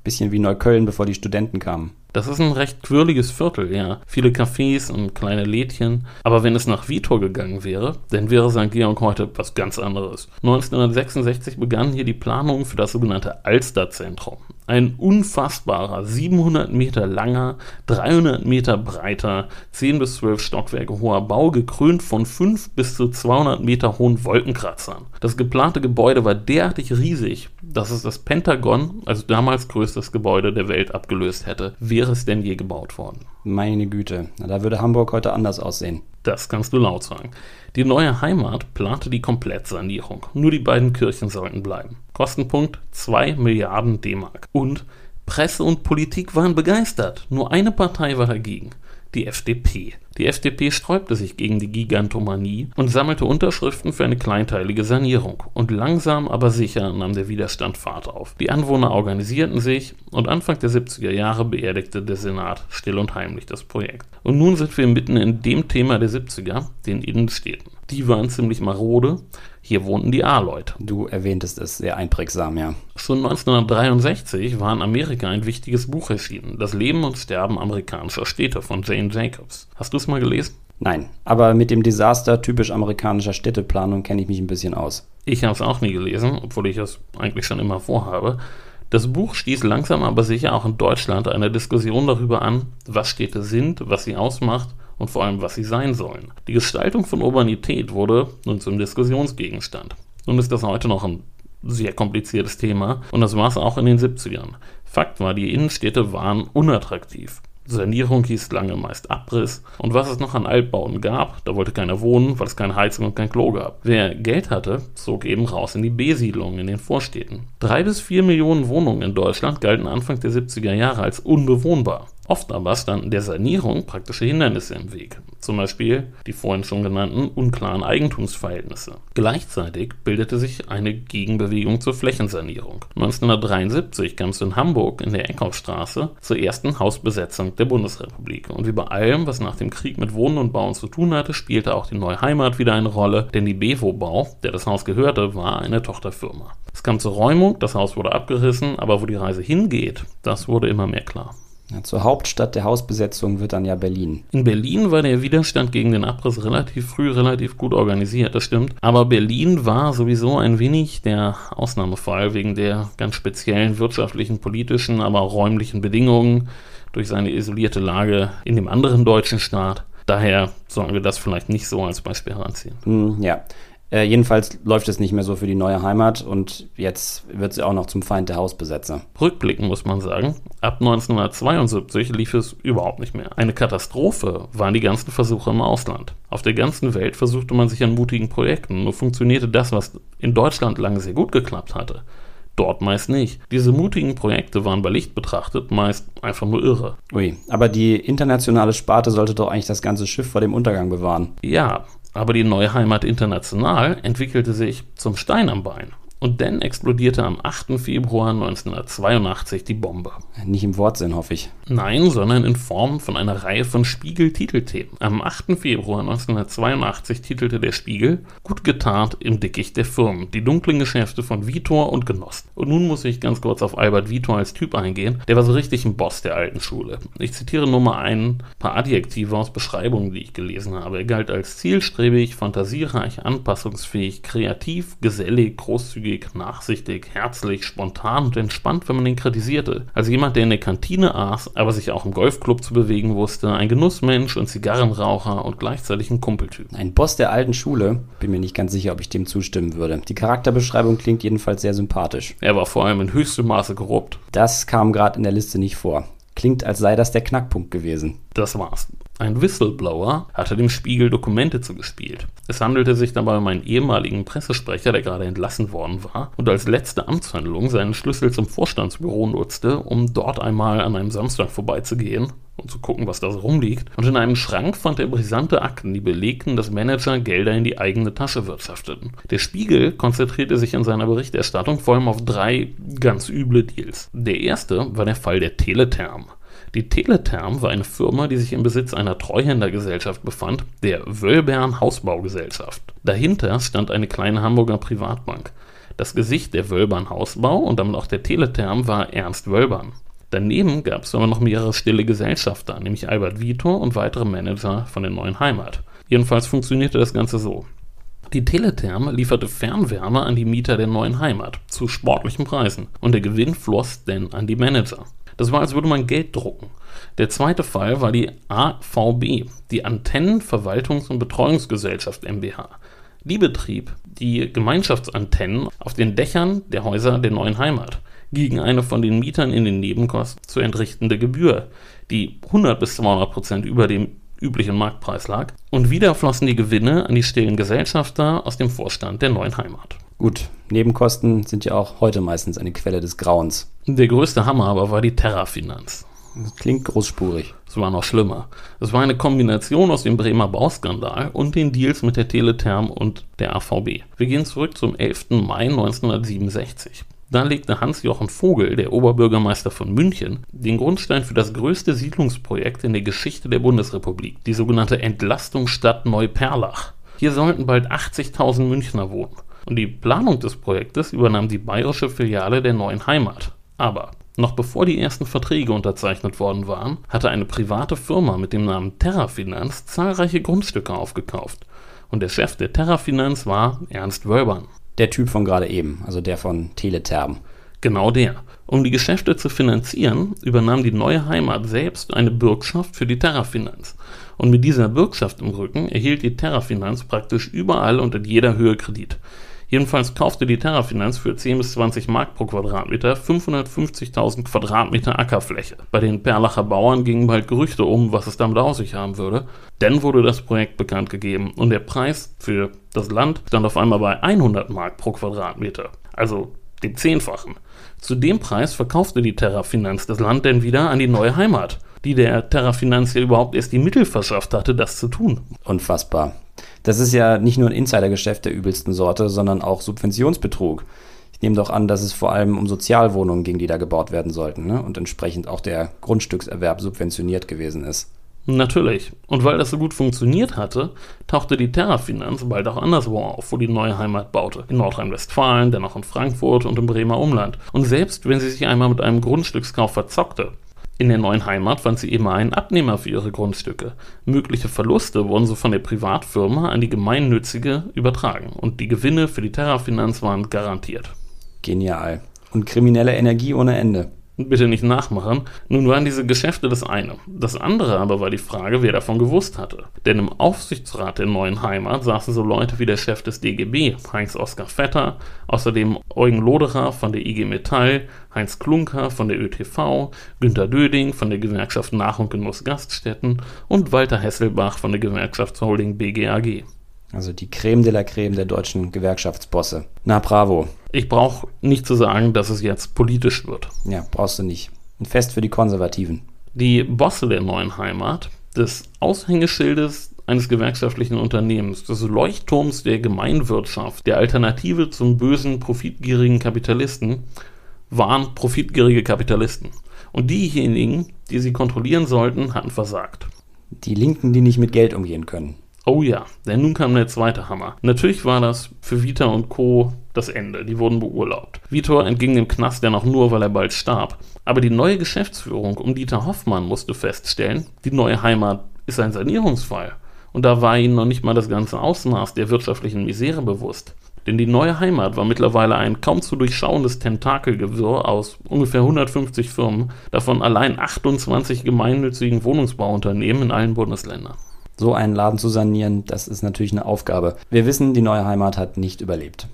Bisschen wie Neukölln, bevor die Studenten kamen. Das ist ein recht quirliges Viertel, ja. Viele Cafés und kleine Lädchen. Aber wenn es nach Vitor gegangen wäre, dann wäre St. Georg heute was ganz anderes. 1966 begann hier die Planung für das sogenannte Alsterzentrum. Ein unfassbarer, 700 Meter langer, 300 Meter breiter, 10 bis 12 Stockwerke hoher Bau, gekrönt von 5 bis zu 200 Meter hohen Wolkenkratzern. Das geplante Gebäude war derartig riesig, dass es das Pentagon, also damals größtes Gebäude der Welt, abgelöst hätte, wäre es denn je gebaut worden. Meine Güte, da würde Hamburg heute anders aussehen. Das kannst du laut sagen. Die neue Heimat plante die Komplettsanierung. Nur die beiden Kirchen sollten bleiben. Kostenpunkt 2 Milliarden D-Mark. Und Presse und Politik waren begeistert. Nur eine Partei war dagegen die FDP. Die FDP sträubte sich gegen die Gigantomanie und sammelte Unterschriften für eine kleinteilige Sanierung. Und langsam aber sicher nahm der Widerstand Fahrt auf. Die Anwohner organisierten sich und Anfang der 70er Jahre beerdigte der Senat still und heimlich das Projekt. Und nun sind wir mitten in dem Thema der 70er, den Innenstädten. Die waren ziemlich marode. Hier wohnten die A-Leute. Du erwähntest es sehr einprägsam, ja. Schon 1963 war in Amerika ein wichtiges Buch erschienen, Das Leben und Sterben amerikanischer Städte von Jane Jacobs. Hast du es mal gelesen? Nein, aber mit dem Desaster typisch amerikanischer Städteplanung kenne ich mich ein bisschen aus. Ich habe es auch nie gelesen, obwohl ich es eigentlich schon immer vorhabe. Das Buch stieß langsam aber sicher auch in Deutschland eine Diskussion darüber an, was Städte sind, was sie ausmacht und vor allem, was sie sein sollen. Die Gestaltung von Urbanität wurde nun zum Diskussionsgegenstand. Nun ist das heute noch ein sehr kompliziertes Thema und das war es auch in den 70ern. Fakt war, die Innenstädte waren unattraktiv. Sanierung hieß lange meist Abriss. Und was es noch an Altbauten gab, da wollte keiner wohnen, weil es keine Heizung und kein Klo gab. Wer Geld hatte, zog eben raus in die B-Siedlungen in den Vorstädten. Drei bis vier Millionen Wohnungen in Deutschland galten Anfang der 70er Jahre als unbewohnbar. Oft aber standen der Sanierung praktische Hindernisse im Weg, zum Beispiel die vorhin schon genannten unklaren Eigentumsverhältnisse. Gleichzeitig bildete sich eine Gegenbewegung zur Flächensanierung. 1973 kam es in Hamburg in der Eckhoffstraße zur ersten Hausbesetzung der Bundesrepublik. Und wie bei allem, was nach dem Krieg mit Wohnen und Bauen zu tun hatte, spielte auch die neue Heimat wieder eine Rolle, denn die Bevo Bau, der das Haus gehörte, war eine Tochterfirma. Es kam zur Räumung, das Haus wurde abgerissen, aber wo die Reise hingeht, das wurde immer mehr klar. Ja, zur Hauptstadt der Hausbesetzung wird dann ja Berlin. In Berlin war der Widerstand gegen den Abriss relativ früh relativ gut organisiert, das stimmt. Aber Berlin war sowieso ein wenig der Ausnahmefall wegen der ganz speziellen wirtschaftlichen, politischen, aber auch räumlichen Bedingungen durch seine isolierte Lage in dem anderen deutschen Staat. Daher sollten wir das vielleicht nicht so als Beispiel heranziehen. Hm, ja, äh, jedenfalls läuft es nicht mehr so für die neue Heimat und jetzt wird sie auch noch zum Feind der Hausbesetzer. Rückblicken muss man sagen, ab 1972 lief es überhaupt nicht mehr. Eine Katastrophe waren die ganzen Versuche im Ausland. Auf der ganzen Welt versuchte man sich an mutigen Projekten, nur funktionierte das, was in Deutschland lange sehr gut geklappt hatte. Dort meist nicht. Diese mutigen Projekte waren bei Licht betrachtet meist einfach nur irre. Ui, aber die internationale Sparte sollte doch eigentlich das ganze Schiff vor dem Untergang bewahren. Ja, aber die neue Heimat International entwickelte sich zum Stein am Bein. Und dann explodierte am 8. Februar 1982 die Bombe. Nicht im Wortsinn, hoffe ich. Nein, sondern in Form von einer Reihe von Spiegel-Titelthemen. Am 8. Februar 1982 titelte der Spiegel Gut getarnt im Dickicht der Firmen. Die dunklen Geschäfte von Vitor und Genossen. Und nun muss ich ganz kurz auf Albert Vitor als Typ eingehen. Der war so richtig ein Boss der alten Schule. Ich zitiere nur mal ein paar Adjektive aus Beschreibungen, die ich gelesen habe. Er galt als zielstrebig, fantasiereich, anpassungsfähig, kreativ, gesellig, großzügig, zügig, nachsichtig, herzlich, spontan und entspannt, wenn man ihn kritisierte. Als jemand, der in der Kantine aß, aber sich auch im Golfclub zu bewegen wusste, ein Genussmensch und Zigarrenraucher und gleichzeitig ein Kumpeltyp. Ein Boss der alten Schule? Bin mir nicht ganz sicher, ob ich dem zustimmen würde. Die Charakterbeschreibung klingt jedenfalls sehr sympathisch. Er war vor allem in höchstem Maße korrupt. Das kam gerade in der Liste nicht vor. Klingt, als sei das der Knackpunkt gewesen. Das war's. Ein Whistleblower hatte dem Spiegel Dokumente zugespielt. Es handelte sich dabei um einen ehemaligen Pressesprecher, der gerade entlassen worden war und als letzte Amtshandlung seinen Schlüssel zum Vorstandsbüro nutzte, um dort einmal an einem Samstag vorbeizugehen um zu gucken, was da so rumliegt. Und in einem Schrank fand er brisante Akten, die belegten, dass Manager Gelder in die eigene Tasche wirtschafteten. Der Spiegel konzentrierte sich in seiner Berichterstattung vor allem auf drei ganz üble Deals. Der erste war der Fall der Teletherm. Die Teletherm war eine Firma, die sich im Besitz einer Treuhändergesellschaft befand, der Wölbern Hausbaugesellschaft. Dahinter stand eine kleine Hamburger Privatbank. Das Gesicht der Wölbern Hausbau und damit auch der Teletherm war Ernst Wölbern. Daneben gab es aber noch mehrere stille Gesellschafter, nämlich Albert Vitor und weitere Manager von der neuen Heimat. Jedenfalls funktionierte das Ganze so. Die Teletherm lieferte Fernwärme an die Mieter der neuen Heimat zu sportlichen Preisen und der Gewinn floss denn an die Manager. Das war, als würde man Geld drucken. Der zweite Fall war die AVB, die Antennenverwaltungs- und Betreuungsgesellschaft MBH. Die betrieb die Gemeinschaftsantennen auf den Dächern der Häuser der neuen Heimat gegen eine von den Mietern in den Nebenkosten zu entrichtende Gebühr, die 100 bis 200 Prozent über dem üblichen Marktpreis lag. Und wieder flossen die Gewinne an die stillen Gesellschafter aus dem Vorstand der neuen Heimat. Gut, Nebenkosten sind ja auch heute meistens eine Quelle des Grauens. Der größte Hammer aber war die Terrafinanz. Das klingt großspurig. Es war noch schlimmer. Es war eine Kombination aus dem Bremer Bauskandal und den Deals mit der Teletherm und der AVB. Wir gehen zurück zum 11. Mai 1967. Da legte Hans-Jochen Vogel, der Oberbürgermeister von München, den Grundstein für das größte Siedlungsprojekt in der Geschichte der Bundesrepublik, die sogenannte Entlastungsstadt Neuperlach. Hier sollten bald 80.000 Münchner wohnen. Und die Planung des Projektes übernahm die bayerische Filiale der neuen Heimat. Aber noch bevor die ersten Verträge unterzeichnet worden waren, hatte eine private Firma mit dem Namen Terrafinanz zahlreiche Grundstücke aufgekauft. Und der Chef der Terrafinanz war Ernst Wölbern. Der Typ von gerade eben, also der von Teletherm. Genau der. Um die Geschäfte zu finanzieren, übernahm die neue Heimat selbst eine Bürgschaft für die Terrafinanz. Und mit dieser Bürgschaft im Rücken erhielt die Terrafinanz praktisch überall und in jeder Höhe Kredit. Jedenfalls kaufte die Terrafinanz für 10 bis 20 Mark pro Quadratmeter 550.000 Quadratmeter Ackerfläche. Bei den Perlacher Bauern gingen bald Gerüchte um, was es damit aus sich haben würde. Dann wurde das Projekt bekannt gegeben und der Preis für das Land stand auf einmal bei 100 Mark pro Quadratmeter. Also dem Zehnfachen. Zu dem Preis verkaufte die Terrafinanz das Land denn wieder an die neue Heimat, die der Terrafinanz ja überhaupt erst die Mittel verschafft hatte, das zu tun. Unfassbar. Das ist ja nicht nur ein Insidergeschäft der übelsten Sorte, sondern auch Subventionsbetrug. Ich nehme doch an, dass es vor allem um Sozialwohnungen ging, die da gebaut werden sollten ne? und entsprechend auch der Grundstückserwerb subventioniert gewesen ist. Natürlich. Und weil das so gut funktioniert hatte, tauchte die Terrafinanz bald auch anderswo auf, wo die neue Heimat baute. In Nordrhein-Westfalen, dann auch in Frankfurt und im Bremer Umland. Und selbst wenn sie sich einmal mit einem Grundstückskauf verzockte, in der neuen Heimat fand sie immer einen Abnehmer für ihre Grundstücke. Mögliche Verluste wurden so von der Privatfirma an die gemeinnützige übertragen und die Gewinne für die Terrafinanz waren garantiert. Genial. Und kriminelle Energie ohne Ende. Bitte nicht nachmachen. Nun waren diese Geschäfte das eine. Das andere aber war die Frage, wer davon gewusst hatte. Denn im Aufsichtsrat der neuen Heimat saßen so Leute wie der Chef des DGB, Heinz-Oskar Vetter, außerdem Eugen Loderer von der IG Metall, Heinz Klunker von der ÖTV, Günter Döding von der Gewerkschaft Nach- und Genuss Gaststätten und Walter Hesselbach von der Gewerkschaftsholding BGAG. Also die Creme de la Creme der deutschen Gewerkschaftsbosse. Na bravo. Ich brauche nicht zu sagen, dass es jetzt politisch wird. Ja, brauchst du nicht. Ein Fest für die Konservativen. Die Bosse der neuen Heimat, des Aushängeschildes eines gewerkschaftlichen Unternehmens, des Leuchtturms der Gemeinwirtschaft, der Alternative zum bösen, profitgierigen Kapitalisten, waren profitgierige Kapitalisten. Und diejenigen, die sie kontrollieren sollten, hatten versagt. Die Linken, die nicht mit Geld umgehen können. Oh ja, denn nun kam der zweite Hammer. Natürlich war das für Vita und Co. das Ende. Die wurden beurlaubt. Vitor entging dem Knast ja noch nur, weil er bald starb. Aber die neue Geschäftsführung um Dieter Hoffmann musste feststellen, die neue Heimat ist ein Sanierungsfall. Und da war ihnen noch nicht mal das ganze Ausmaß der wirtschaftlichen Misere bewusst. Denn die neue Heimat war mittlerweile ein kaum zu durchschauendes Tentakelgewirr aus ungefähr 150 Firmen, davon allein 28 gemeinnützigen Wohnungsbauunternehmen in allen Bundesländern. So einen Laden zu sanieren, das ist natürlich eine Aufgabe. Wir wissen, die neue Heimat hat nicht überlebt.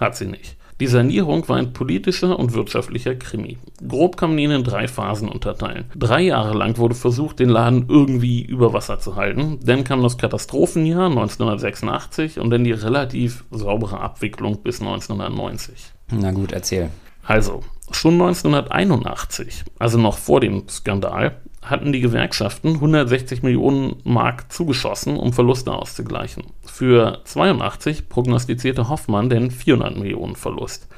Hat sie nicht. Die Sanierung war ein politischer und wirtschaftlicher Krimi. Grob kann man ihn in drei Phasen unterteilen. Drei Jahre lang wurde versucht, den Laden irgendwie über Wasser zu halten. Dann kam das Katastrophenjahr 1986 und dann die relativ saubere Abwicklung bis 1990. Na gut, erzähl. Also, schon 1981, also noch vor dem Skandal, hatten die Gewerkschaften 160 Millionen Mark zugeschossen, um Verluste auszugleichen. Für 82 prognostizierte Hoffmann den 400 Millionen Verlust.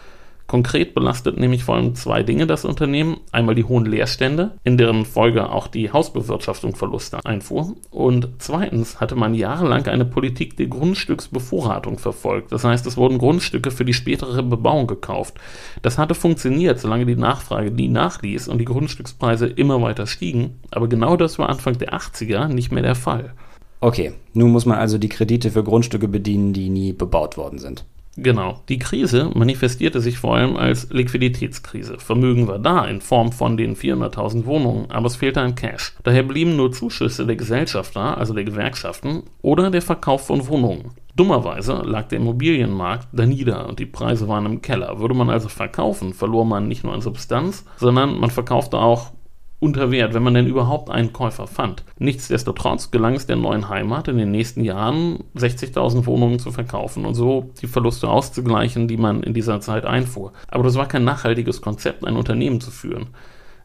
Konkret belastet nämlich vor allem zwei Dinge das Unternehmen. Einmal die hohen Leerstände, in deren Folge auch die Hausbewirtschaftung Verluste einfuhr. Und zweitens hatte man jahrelang eine Politik der Grundstücksbevorratung verfolgt. Das heißt, es wurden Grundstücke für die spätere Bebauung gekauft. Das hatte funktioniert, solange die Nachfrage nie nachließ und die Grundstückspreise immer weiter stiegen. Aber genau das war Anfang der 80er nicht mehr der Fall. Okay, nun muss man also die Kredite für Grundstücke bedienen, die nie bebaut worden sind. Genau. Die Krise manifestierte sich vor allem als Liquiditätskrise. Vermögen war da in Form von den 400.000 Wohnungen, aber es fehlte an Cash. Daher blieben nur Zuschüsse der Gesellschaft da, also der Gewerkschaften, oder der Verkauf von Wohnungen. Dummerweise lag der Immobilienmarkt da nieder und die Preise waren im Keller. Würde man also verkaufen, verlor man nicht nur an Substanz, sondern man verkaufte auch unter Wert, wenn man denn überhaupt einen Käufer fand. Nichtsdestotrotz gelang es der neuen Heimat in den nächsten Jahren 60.000 Wohnungen zu verkaufen und so die Verluste auszugleichen, die man in dieser Zeit einfuhr. Aber das war kein nachhaltiges Konzept, ein Unternehmen zu führen.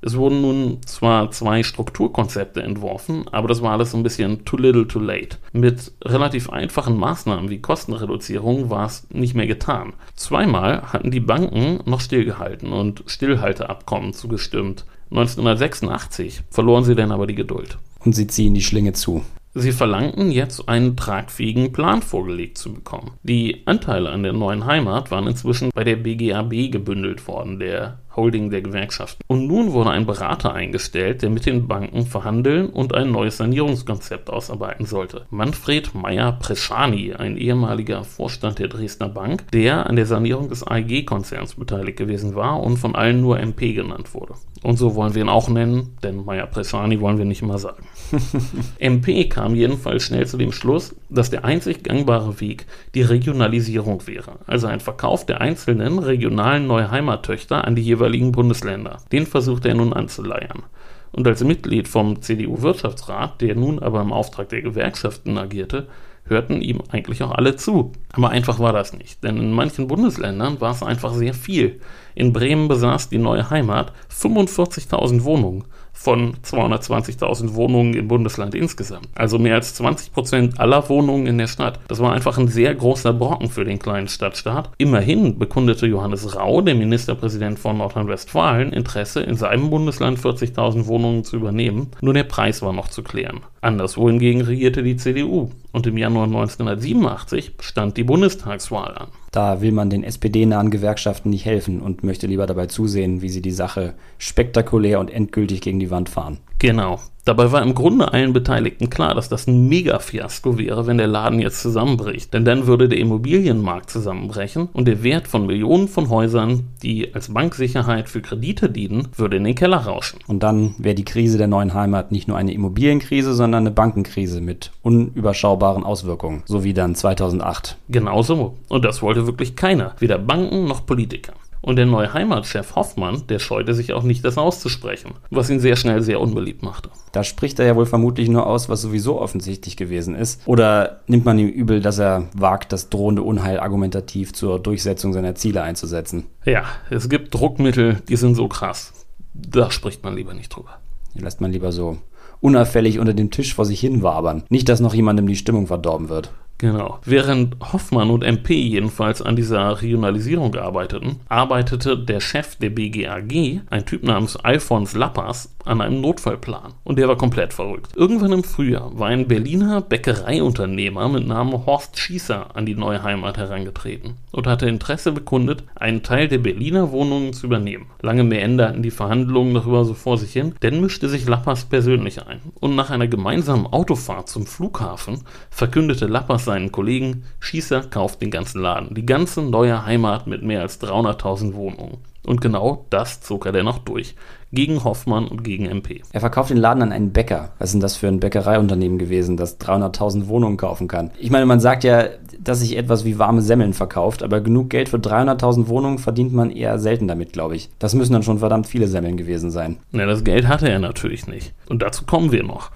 Es wurden nun zwar zwei Strukturkonzepte entworfen, aber das war alles ein bisschen too little too late. Mit relativ einfachen Maßnahmen wie Kostenreduzierung war es nicht mehr getan. Zweimal hatten die Banken noch stillgehalten und Stillhalteabkommen zugestimmt. 1986 verloren sie dann aber die Geduld. Und sie ziehen die Schlinge zu. Sie verlangten jetzt einen tragfähigen Plan vorgelegt zu bekommen. Die Anteile an der neuen Heimat waren inzwischen bei der BGAB gebündelt worden, der Holding der Gewerkschaften. Und nun wurde ein Berater eingestellt, der mit den Banken verhandeln und ein neues Sanierungskonzept ausarbeiten sollte. Manfred Meyer-Preschani, ein ehemaliger Vorstand der Dresdner Bank, der an der Sanierung des AEG-Konzerns beteiligt gewesen war und von allen nur MP genannt wurde. Und so wollen wir ihn auch nennen, denn Meyer-Preschani wollen wir nicht immer sagen. MP kam jedenfalls schnell zu dem Schluss, dass der einzig gangbare Weg die Regionalisierung wäre, also ein Verkauf der einzelnen regionalen Neuheimattöchter an die jeweiligen Bundesländer. Den versuchte er nun anzuleiern. Und als Mitglied vom CDU-Wirtschaftsrat, der nun aber im Auftrag der Gewerkschaften agierte, hörten ihm eigentlich auch alle zu. Aber einfach war das nicht, denn in manchen Bundesländern war es einfach sehr viel. In Bremen besaß die neue Heimat 45.000 Wohnungen von 220.000 Wohnungen im Bundesland insgesamt. Also mehr als 20 Prozent aller Wohnungen in der Stadt. Das war einfach ein sehr großer Brocken für den kleinen Stadtstaat. Immerhin bekundete Johannes Rau, der Ministerpräsident von Nordrhein-Westfalen, Interesse, in seinem Bundesland 40.000 Wohnungen zu übernehmen. Nur der Preis war noch zu klären. Anderswo hingegen regierte die CDU und im Januar 1987 stand die Bundestagswahl an. Da will man den SPD-nahen Gewerkschaften nicht helfen und möchte lieber dabei zusehen, wie sie die Sache spektakulär und endgültig gegen die Wand fahren. Genau. Dabei war im Grunde allen Beteiligten klar, dass das ein Mega-Fiasko wäre, wenn der Laden jetzt zusammenbricht. Denn dann würde der Immobilienmarkt zusammenbrechen und der Wert von Millionen von Häusern, die als Banksicherheit für Kredite dienen, würde in den Keller rauschen. Und dann wäre die Krise der neuen Heimat nicht nur eine Immobilienkrise, sondern eine Bankenkrise mit unüberschaubaren Auswirkungen, so wie dann 2008. Genau so. Und das wollte wirklich keiner, weder Banken noch Politiker. Und der neue Heimatchef Hoffmann, der scheute sich auch nicht, das auszusprechen, was ihn sehr schnell sehr unbeliebt machte. Da spricht er ja wohl vermutlich nur aus, was sowieso offensichtlich gewesen ist. Oder nimmt man ihm übel, dass er wagt, das drohende Unheil argumentativ zur Durchsetzung seiner Ziele einzusetzen? Ja, es gibt Druckmittel, die sind so krass. Da spricht man lieber nicht drüber. Die lässt man lieber so unauffällig unter dem Tisch vor sich hin wabern. Nicht, dass noch jemandem die Stimmung verdorben wird. Genau. Während Hoffmann und MP jedenfalls an dieser Regionalisierung arbeiteten, arbeitete der Chef der BGAG, ein Typ namens Alfons Lappas, an einem Notfallplan. Und der war komplett verrückt. Irgendwann im Frühjahr war ein Berliner Bäckereiunternehmer mit Namen Horst Schießer an die neue Heimat herangetreten und hatte Interesse bekundet, einen Teil der Berliner Wohnungen zu übernehmen. Lange mehr änderten die Verhandlungen darüber so vor sich hin, denn mischte sich Lappas persönlich ein. Und nach einer gemeinsamen Autofahrt zum Flughafen verkündete Lappas seinen Kollegen, Schießer kauft den ganzen Laden, die ganze neue Heimat mit mehr als 300.000 Wohnungen. Und genau das zog er dennoch durch. Gegen Hoffmann und gegen MP. Er verkauft den Laden an einen Bäcker. Was ist denn das für ein Bäckereiunternehmen gewesen, das 300.000 Wohnungen kaufen kann? Ich meine, man sagt ja, dass sich etwas wie warme Semmeln verkauft, aber genug Geld für 300.000 Wohnungen verdient man eher selten damit, glaube ich. Das müssen dann schon verdammt viele Semmeln gewesen sein. Na, das Geld hatte er natürlich nicht. Und dazu kommen wir noch.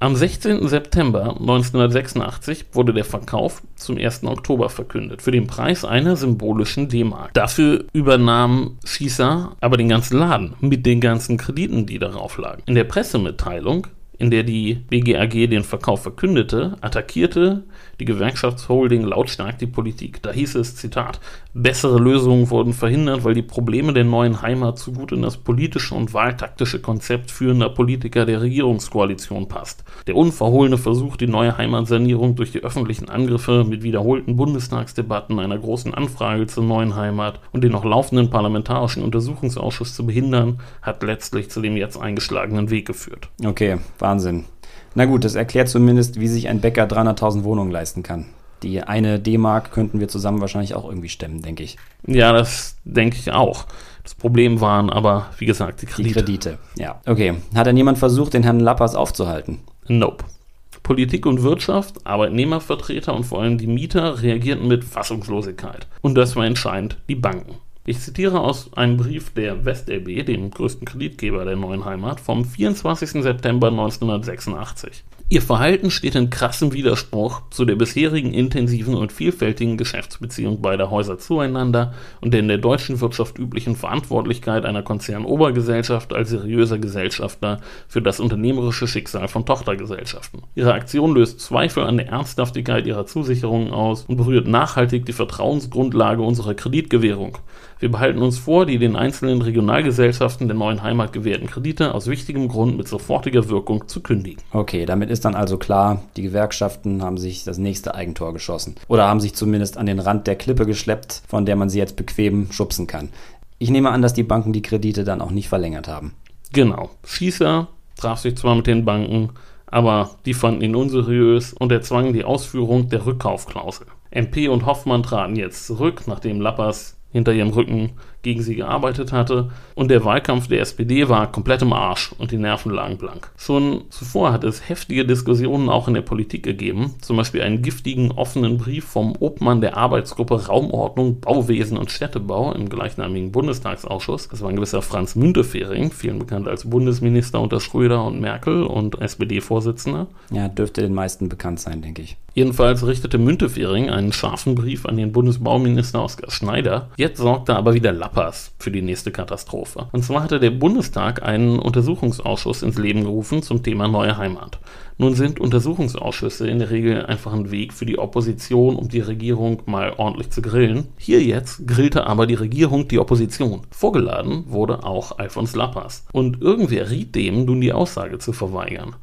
Am 16. September 1986 wurde der Verkauf zum 1. Oktober verkündet, für den Preis einer symbolischen D-Mark. Dafür übernahm Schießer aber den ganzen Laden mit den ganzen Krediten, die darauf lagen. In der Pressemitteilung in der die BGAG den Verkauf verkündete, attackierte die Gewerkschaftsholding lautstark die Politik. Da hieß es, Zitat, bessere Lösungen wurden verhindert, weil die Probleme der neuen Heimat zu gut in das politische und wahltaktische Konzept führender Politiker der Regierungskoalition passt. Der unverhohlene Versuch, die neue Heimatsanierung durch die öffentlichen Angriffe mit wiederholten Bundestagsdebatten, einer großen Anfrage zur neuen Heimat und den noch laufenden parlamentarischen Untersuchungsausschuss zu behindern, hat letztlich zu dem jetzt eingeschlagenen Weg geführt. Okay, Wahnsinn. Na gut, das erklärt zumindest, wie sich ein Bäcker 300.000 Wohnungen leisten kann. Die eine D-Mark könnten wir zusammen wahrscheinlich auch irgendwie stemmen, denke ich. Ja, das denke ich auch. Das Problem waren aber, wie gesagt, die Kredite. Die Kredite, ja. Okay. Hat denn jemand versucht, den Herrn Lappers aufzuhalten? Nope. Politik und Wirtschaft, Arbeitnehmervertreter und vor allem die Mieter reagierten mit Fassungslosigkeit. Und das war entscheidend die Banken. Ich zitiere aus einem Brief der WestLB, dem größten Kreditgeber der neuen Heimat, vom 24. September 1986. Ihr Verhalten steht in krassem Widerspruch zu der bisherigen intensiven und vielfältigen Geschäftsbeziehung beider Häuser zueinander und der in der deutschen Wirtschaft üblichen Verantwortlichkeit einer Konzernobergesellschaft als seriöser Gesellschafter für das unternehmerische Schicksal von Tochtergesellschaften. Ihre Aktion löst Zweifel an der Ernsthaftigkeit ihrer Zusicherungen aus und berührt nachhaltig die Vertrauensgrundlage unserer Kreditgewährung. Wir behalten uns vor, die den einzelnen Regionalgesellschaften der neuen Heimat gewährten Kredite aus wichtigem Grund mit sofortiger Wirkung zu kündigen. Okay, damit ist dann also klar, die Gewerkschaften haben sich das nächste Eigentor geschossen. Oder haben sich zumindest an den Rand der Klippe geschleppt, von der man sie jetzt bequem schubsen kann. Ich nehme an, dass die Banken die Kredite dann auch nicht verlängert haben. Genau. Schießer traf sich zwar mit den Banken, aber die fanden ihn unseriös und erzwangen die Ausführung der Rückkaufklausel. MP und Hoffmann traten jetzt zurück, nachdem Lappers hinter ihrem Rücken gegen sie gearbeitet hatte. Und der Wahlkampf der SPD war komplett im Arsch und die Nerven lagen blank. Schon zuvor hat es heftige Diskussionen auch in der Politik gegeben, zum Beispiel einen giftigen offenen Brief vom Obmann der Arbeitsgruppe Raumordnung, Bauwesen und Städtebau im gleichnamigen Bundestagsausschuss. Das war ein gewisser Franz Müntefering, vielen bekannt als Bundesminister unter Schröder und Merkel und SPD-Vorsitzender. Ja, dürfte den meisten bekannt sein, denke ich. Jedenfalls richtete Müntefering einen scharfen Brief an den Bundesbauminister Oskar Schneider. Jetzt sorgte aber wieder Lappers für die nächste Katastrophe. Und zwar hatte der Bundestag einen Untersuchungsausschuss ins Leben gerufen zum Thema neue Heimat. Nun sind Untersuchungsausschüsse in der Regel einfach ein Weg für die Opposition, um die Regierung mal ordentlich zu grillen. Hier jetzt grillte aber die Regierung die Opposition. Vorgeladen wurde auch Alfons Lappers. Und irgendwer riet dem, nun die Aussage zu verweigern.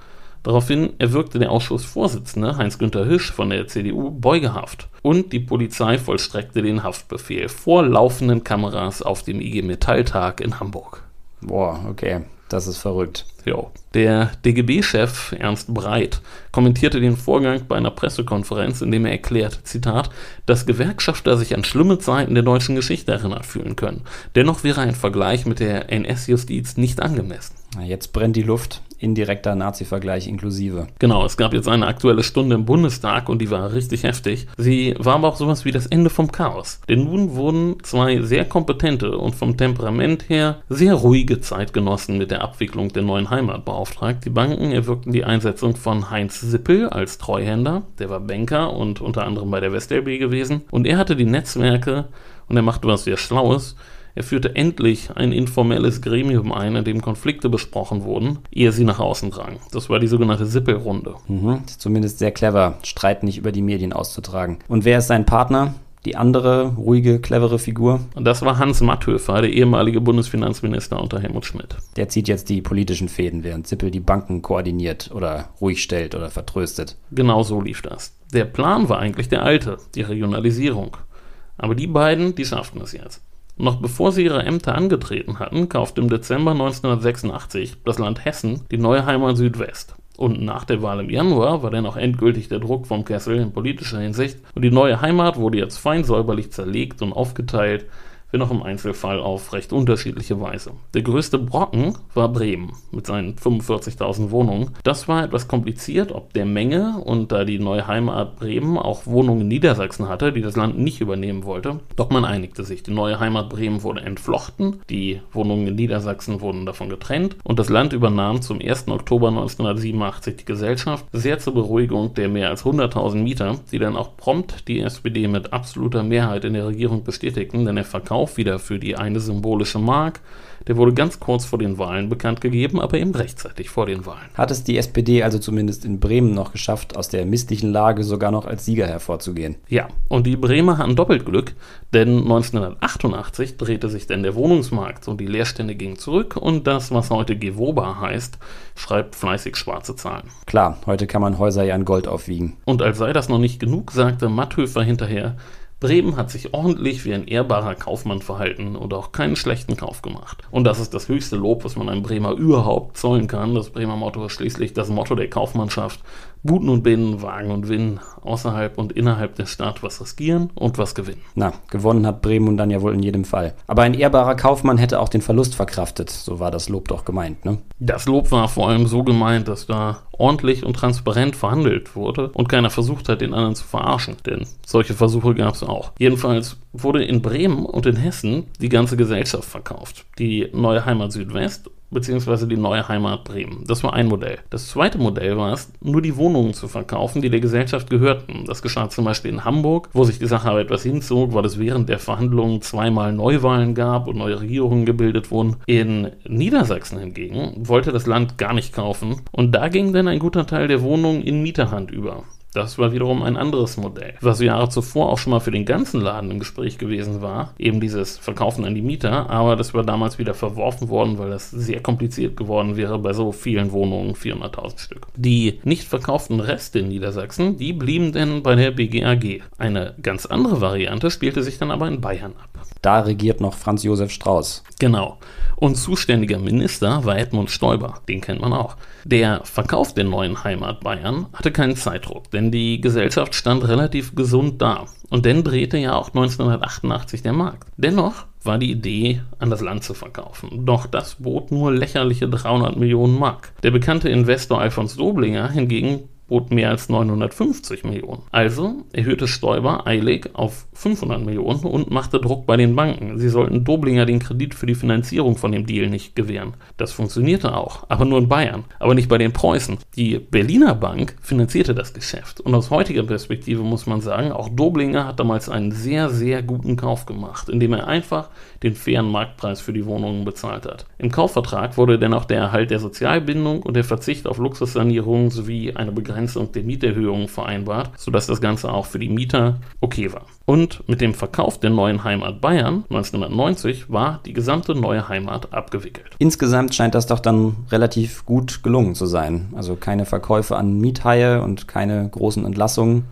Daraufhin erwirkte der Ausschussvorsitzende Heinz-Günther Hisch von der CDU Beugehaft und die Polizei vollstreckte den Haftbefehl vor laufenden Kameras auf dem IG Metalltag in Hamburg. Boah, okay. Das ist verrückt. Jo. Der DGB-Chef Ernst Breit kommentierte den Vorgang bei einer Pressekonferenz, in dem er erklärt, Zitat, dass Gewerkschafter sich an schlimme Zeiten der deutschen Geschichte erinnert fühlen können. Dennoch wäre ein Vergleich mit der NS-Justiz nicht angemessen. Jetzt brennt die Luft indirekter Nazi-Vergleich inklusive. Genau, es gab jetzt eine aktuelle Stunde im Bundestag und die war richtig heftig. Sie war aber auch sowas wie das Ende vom Chaos. Denn nun wurden zwei sehr kompetente und vom Temperament her sehr ruhige Zeitgenossen mit der Abwicklung der neuen Heimat beauftragt. Die Banken erwirkten die Einsetzung von Heinz Sippel als Treuhänder. Der war Banker und unter anderem bei der WestLB gewesen. Und er hatte die Netzwerke und er machte was sehr Schlaues. Er führte endlich ein informelles Gremium ein, in dem Konflikte besprochen wurden, ehe sie nach außen drangen. Das war die sogenannte Sippelrunde. Mhm, zumindest sehr clever, Streit nicht über die Medien auszutragen. Und wer ist sein Partner? Die andere ruhige, clevere Figur? Das war Hans Matthöfer, der ehemalige Bundesfinanzminister unter Helmut Schmidt. Der zieht jetzt die politischen Fäden, während Zippel die Banken koordiniert oder ruhig stellt oder vertröstet. Genau so lief das. Der Plan war eigentlich der alte, die Regionalisierung. Aber die beiden, die schafften es jetzt. Noch bevor sie ihre Ämter angetreten hatten, kaufte im Dezember 1986 das Land Hessen die neue Heimat Südwest. Und nach der Wahl im Januar war dann auch endgültig der Druck vom Kessel in politischer Hinsicht. Und die neue Heimat wurde jetzt fein säuberlich zerlegt und aufgeteilt wenn auch im Einzelfall auf recht unterschiedliche Weise. Der größte Brocken war Bremen mit seinen 45.000 Wohnungen. Das war etwas kompliziert, ob der Menge und da die neue Heimat Bremen auch Wohnungen in Niedersachsen hatte, die das Land nicht übernehmen wollte. Doch man einigte sich. Die neue Heimat Bremen wurde entflochten, die Wohnungen in Niedersachsen wurden davon getrennt und das Land übernahm zum 1. Oktober 1987 die Gesellschaft, sehr zur Beruhigung der mehr als 100.000 Mieter, die dann auch prompt die SPD mit absoluter Mehrheit in der Regierung bestätigten, denn der Verkauf auch wieder für die eine symbolische Mark. Der wurde ganz kurz vor den Wahlen bekannt gegeben, aber eben rechtzeitig vor den Wahlen. Hat es die SPD also zumindest in Bremen noch geschafft, aus der misslichen Lage sogar noch als Sieger hervorzugehen? Ja, und die Bremer hatten doppelt Glück, denn 1988 drehte sich denn der Wohnungsmarkt und die Leerstände gingen zurück und das, was heute Gewoba heißt, schreibt fleißig schwarze Zahlen. Klar, heute kann man Häuser ja in Gold aufwiegen. Und als sei das noch nicht genug, sagte Matthöfer hinterher, Bremen hat sich ordentlich wie ein ehrbarer Kaufmann verhalten und auch keinen schlechten Kauf gemacht. Und das ist das höchste Lob, was man einem Bremer überhaupt zollen kann. Das Bremer Motto ist schließlich das Motto der Kaufmannschaft. Buten und Binnen, Wagen und Winnen, außerhalb und innerhalb der Stadt was riskieren und was gewinnen. Na, gewonnen hat Bremen dann ja wohl in jedem Fall. Aber ein ehrbarer Kaufmann hätte auch den Verlust verkraftet, so war das Lob doch gemeint, ne? Das Lob war vor allem so gemeint, dass da ordentlich und transparent verhandelt wurde und keiner versucht hat, den anderen zu verarschen, denn solche Versuche gab es auch. Jedenfalls wurde in Bremen und in Hessen die ganze Gesellschaft verkauft. Die neue Heimat Südwest beziehungsweise die neue Heimat Bremen. Das war ein Modell. Das zweite Modell war es, nur die Wohnungen zu verkaufen, die der Gesellschaft gehörten. Das geschah zum Beispiel in Hamburg, wo sich die Sache aber etwas hinzog, weil es während der Verhandlungen zweimal Neuwahlen gab und neue Regierungen gebildet wurden. In Niedersachsen hingegen wollte das Land gar nicht kaufen und da ging dann ein guter Teil der Wohnungen in Mieterhand über. Das war wiederum ein anderes Modell, was Jahre zuvor auch schon mal für den ganzen Laden im Gespräch gewesen war, eben dieses Verkaufen an die Mieter, aber das war damals wieder verworfen worden, weil das sehr kompliziert geworden wäre bei so vielen Wohnungen, 400.000 Stück. Die nicht verkauften Reste in Niedersachsen, die blieben denn bei der BGAG. Eine ganz andere Variante spielte sich dann aber in Bayern ab. Da regiert noch Franz Josef Strauß. Genau. Und zuständiger Minister war Edmund Stoiber, den kennt man auch. Der Verkauf der neuen Heimat Bayern hatte keinen Zeitdruck, denn die Gesellschaft stand relativ gesund da. Und dann drehte ja auch 1988 der Markt. Dennoch war die Idee, an das Land zu verkaufen. Doch das bot nur lächerliche 300 Millionen Mark. Der bekannte Investor Alfons Doblinger hingegen bot mehr als 950 Millionen. Also erhöhte Stoiber eilig auf 500 Millionen und machte Druck bei den Banken. Sie sollten Doblinger den Kredit für die Finanzierung von dem Deal nicht gewähren. Das funktionierte auch, aber nur in Bayern, aber nicht bei den Preußen. Die Berliner Bank finanzierte das Geschäft. Und aus heutiger Perspektive muss man sagen, auch Doblinger hat damals einen sehr, sehr guten Kauf gemacht, indem er einfach den fairen Marktpreis für die Wohnungen bezahlt hat. Im Kaufvertrag wurde dennoch der Erhalt der Sozialbindung und der Verzicht auf Luxussanierungen sowie eine Begrenzung Begrenzung der Mieterhöhungen vereinbart, sodass das Ganze auch für die Mieter okay war. Und mit dem Verkauf der neuen Heimat Bayern 1990 war die gesamte neue Heimat abgewickelt. Insgesamt scheint das doch dann relativ gut gelungen zu sein. Also keine Verkäufe an Miethaie und keine großen Entlassungen.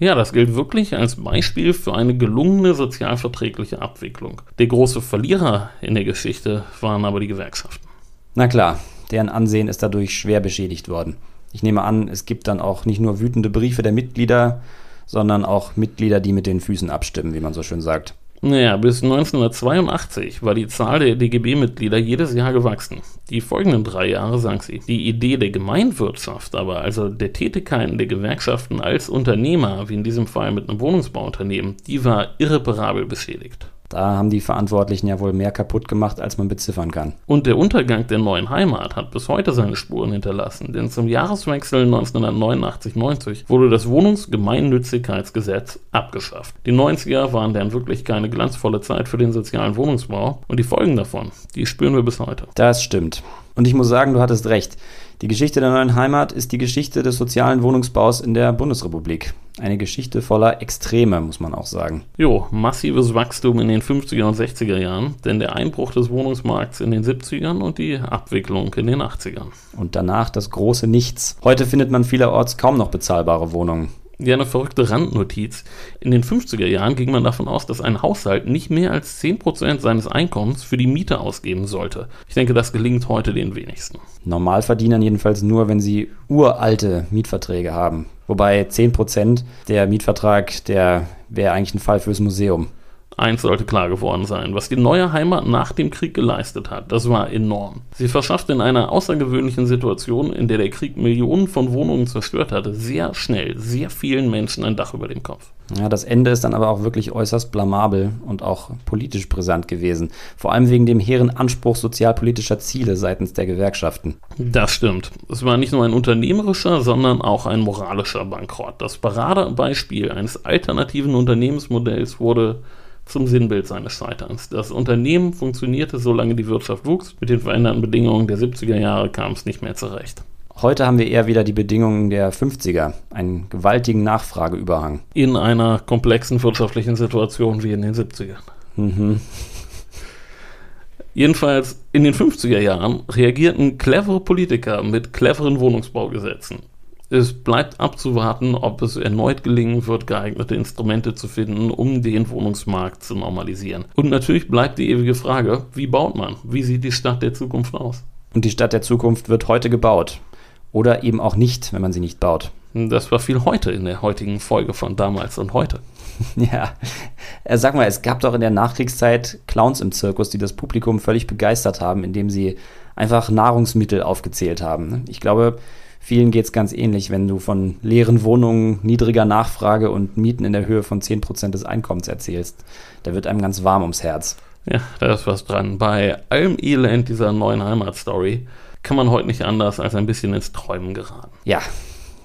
Ja, das gilt wirklich als Beispiel für eine gelungene sozialverträgliche Abwicklung. Der große Verlierer in der Geschichte waren aber die Gewerkschaften. Na klar, deren Ansehen ist dadurch schwer beschädigt worden. Ich nehme an, es gibt dann auch nicht nur wütende Briefe der Mitglieder, sondern auch Mitglieder, die mit den Füßen abstimmen, wie man so schön sagt. Naja, bis 1982 war die Zahl der DGB-Mitglieder jedes Jahr gewachsen. Die folgenden drei Jahre sank sie. Die Idee der Gemeinwirtschaft aber, also der Tätigkeiten der Gewerkschaften als Unternehmer, wie in diesem Fall mit einem Wohnungsbauunternehmen, die war irreparabel beschädigt. Da haben die Verantwortlichen ja wohl mehr kaputt gemacht, als man beziffern kann. Und der Untergang der neuen Heimat hat bis heute seine Spuren hinterlassen, denn zum Jahreswechsel 1989-90 wurde das Wohnungsgemeinnützigkeitsgesetz abgeschafft. Die 90er waren dann wirklich keine glanzvolle Zeit für den sozialen Wohnungsbau und die Folgen davon, die spüren wir bis heute. Das stimmt. Und ich muss sagen, du hattest recht. Die Geschichte der neuen Heimat ist die Geschichte des sozialen Wohnungsbaus in der Bundesrepublik. Eine Geschichte voller Extreme, muss man auch sagen. Jo, massives Wachstum in den 50er und 60er Jahren, denn der Einbruch des Wohnungsmarkts in den 70ern und die Abwicklung in den 80ern. Und danach das große Nichts. Heute findet man vielerorts kaum noch bezahlbare Wohnungen. Ja, eine verrückte Randnotiz. In den 50er Jahren ging man davon aus, dass ein Haushalt nicht mehr als 10% seines Einkommens für die Miete ausgeben sollte. Ich denke, das gelingt heute den wenigsten. Normalverdienern jedenfalls nur, wenn sie uralte Mietverträge haben. Wobei 10% der Mietvertrag, der wäre eigentlich ein Fall fürs Museum. Eins sollte klar geworden sein, was die neue Heimat nach dem Krieg geleistet hat, das war enorm. Sie verschaffte in einer außergewöhnlichen Situation, in der der Krieg Millionen von Wohnungen zerstört hatte, sehr schnell sehr vielen Menschen ein Dach über dem Kopf. Ja, das Ende ist dann aber auch wirklich äußerst blamabel und auch politisch brisant gewesen. Vor allem wegen dem hehren Anspruch sozialpolitischer Ziele seitens der Gewerkschaften. Das stimmt. Es war nicht nur ein unternehmerischer, sondern auch ein moralischer Bankrott. Das Paradebeispiel eines alternativen Unternehmensmodells wurde zum Sinnbild seines Scheiterns. Das Unternehmen funktionierte, solange die Wirtschaft wuchs. Mit den veränderten Bedingungen der 70er Jahre kam es nicht mehr zurecht. Heute haben wir eher wieder die Bedingungen der 50er, einen gewaltigen Nachfrageüberhang. In einer komplexen wirtschaftlichen Situation wie in den 70ern. Mhm. Jedenfalls in den 50er Jahren reagierten clevere Politiker mit cleveren Wohnungsbaugesetzen. Es bleibt abzuwarten, ob es erneut gelingen wird, geeignete Instrumente zu finden, um den Wohnungsmarkt zu normalisieren. Und natürlich bleibt die ewige Frage, wie baut man? Wie sieht die Stadt der Zukunft aus? Und die Stadt der Zukunft wird heute gebaut. Oder eben auch nicht, wenn man sie nicht baut. Das war viel heute in der heutigen Folge von damals und heute. Ja, äh, sag mal, es gab doch in der Nachkriegszeit Clowns im Zirkus, die das Publikum völlig begeistert haben, indem sie einfach Nahrungsmittel aufgezählt haben. Ich glaube, Vielen geht es ganz ähnlich, wenn du von leeren Wohnungen, niedriger Nachfrage und Mieten in der Höhe von 10% des Einkommens erzählst. Da wird einem ganz warm ums Herz. Ja, da ist was dran. Bei allem Elend dieser neuen Heimatstory kann man heute nicht anders als ein bisschen ins Träumen geraten. Ja,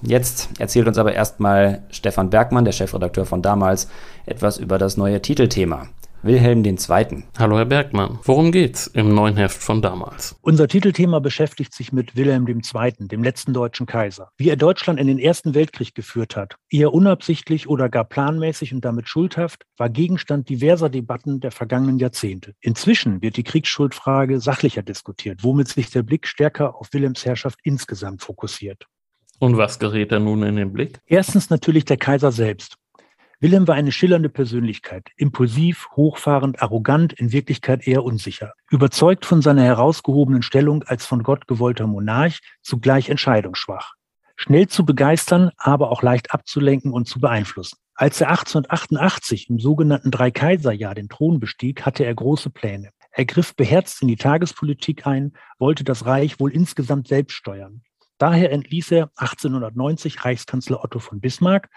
Jetzt erzählt uns aber erstmal Stefan Bergmann, der Chefredakteur von damals, etwas über das neue Titelthema. Wilhelm II. Hallo Herr Bergmann, worum geht's im neuen Heft von damals? Unser Titelthema beschäftigt sich mit Wilhelm II., dem letzten deutschen Kaiser. Wie er Deutschland in den Ersten Weltkrieg geführt hat, eher unabsichtlich oder gar planmäßig und damit schuldhaft, war Gegenstand diverser Debatten der vergangenen Jahrzehnte. Inzwischen wird die Kriegsschuldfrage sachlicher diskutiert, womit sich der Blick stärker auf Wilhelms Herrschaft insgesamt fokussiert. Und was gerät da nun in den Blick? Erstens natürlich der Kaiser selbst. Wilhelm war eine schillernde Persönlichkeit, impulsiv, hochfahrend, arrogant, in Wirklichkeit eher unsicher, überzeugt von seiner herausgehobenen Stellung als von Gott gewollter Monarch, zugleich entscheidungsschwach. Schnell zu begeistern, aber auch leicht abzulenken und zu beeinflussen. Als er 1888 im sogenannten Dreikaiserjahr den Thron bestieg, hatte er große Pläne. Er griff beherzt in die Tagespolitik ein, wollte das Reich wohl insgesamt selbst steuern. Daher entließ er 1890 Reichskanzler Otto von Bismarck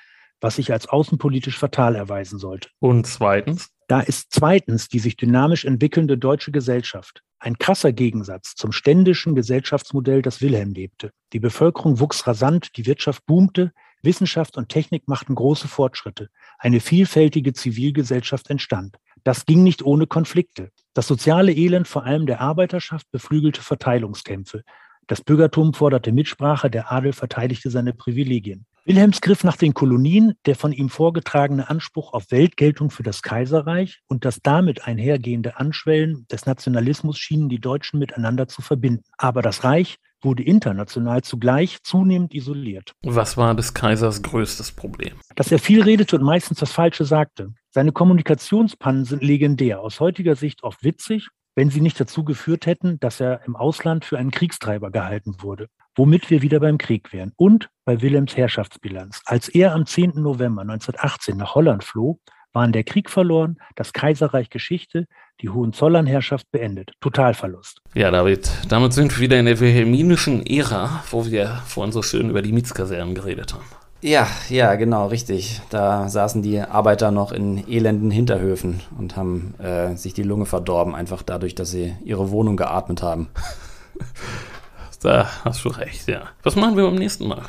was sich als außenpolitisch fatal erweisen sollte. Und zweitens? Da ist zweitens die sich dynamisch entwickelnde deutsche Gesellschaft. Ein krasser Gegensatz zum ständischen Gesellschaftsmodell, das Wilhelm lebte. Die Bevölkerung wuchs rasant, die Wirtschaft boomte, Wissenschaft und Technik machten große Fortschritte. Eine vielfältige Zivilgesellschaft entstand. Das ging nicht ohne Konflikte. Das soziale Elend vor allem der Arbeiterschaft beflügelte Verteilungskämpfe. Das Bürgertum forderte Mitsprache, der Adel verteidigte seine Privilegien. Wilhelms griff nach den Kolonien, der von ihm vorgetragene Anspruch auf Weltgeltung für das Kaiserreich und das damit einhergehende Anschwellen des Nationalismus schienen die Deutschen miteinander zu verbinden. Aber das Reich wurde international zugleich zunehmend isoliert. Was war des Kaisers größtes Problem? Dass er viel redete und meistens das Falsche sagte. Seine Kommunikationspannen sind legendär, aus heutiger Sicht oft witzig, wenn sie nicht dazu geführt hätten, dass er im Ausland für einen Kriegstreiber gehalten wurde womit wir wieder beim Krieg wären. Und bei Wilhelms Herrschaftsbilanz. Als er am 10. November 1918 nach Holland floh, waren der Krieg verloren, das Kaiserreich Geschichte, die Hohenzollernherrschaft beendet. Totalverlust. Ja, David, damit sind wir wieder in der wilhelminischen Ära, wo wir vorhin so schön über die Mietskasernen geredet haben. Ja, ja, genau, richtig. Da saßen die Arbeiter noch in elenden Hinterhöfen und haben äh, sich die Lunge verdorben, einfach dadurch, dass sie ihre Wohnung geatmet haben. Da hast du recht, ja. Was machen wir beim nächsten Mal?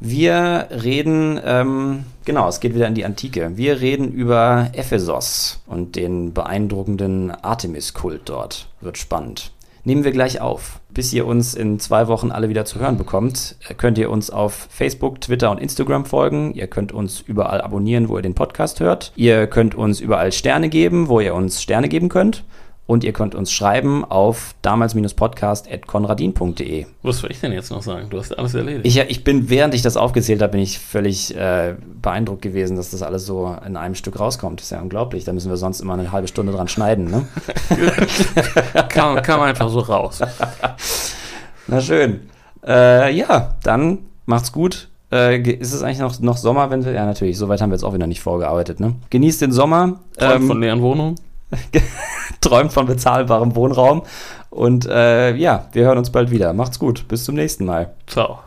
Wir reden, ähm, genau, es geht wieder in die Antike. Wir reden über Ephesos und den beeindruckenden Artemis-Kult dort. Wird spannend. Nehmen wir gleich auf. Bis ihr uns in zwei Wochen alle wieder zu hören bekommt, könnt ihr uns auf Facebook, Twitter und Instagram folgen. Ihr könnt uns überall abonnieren, wo ihr den Podcast hört. Ihr könnt uns überall Sterne geben, wo ihr uns Sterne geben könnt. Und ihr könnt uns schreiben auf damals-podcast.konradin.de. Was soll ich denn jetzt noch sagen? Du hast alles erledigt. Ich, ich bin, während ich das aufgezählt habe, bin ich völlig äh, beeindruckt gewesen, dass das alles so in einem Stück rauskommt. Das ist ja unglaublich. Da müssen wir sonst immer eine halbe Stunde dran schneiden, ne? kam, kam einfach so raus. Na schön. Äh, ja, dann macht's gut. Äh, ist es eigentlich noch, noch Sommer, wenn wir. Ja, natürlich, soweit haben wir jetzt auch wieder nicht vorgearbeitet, ne? Genießt den Sommer. Träumt ähm, von leeren Wohnungen. träumt von bezahlbarem Wohnraum. Und äh, ja, wir hören uns bald wieder. Macht's gut. Bis zum nächsten Mal. Ciao.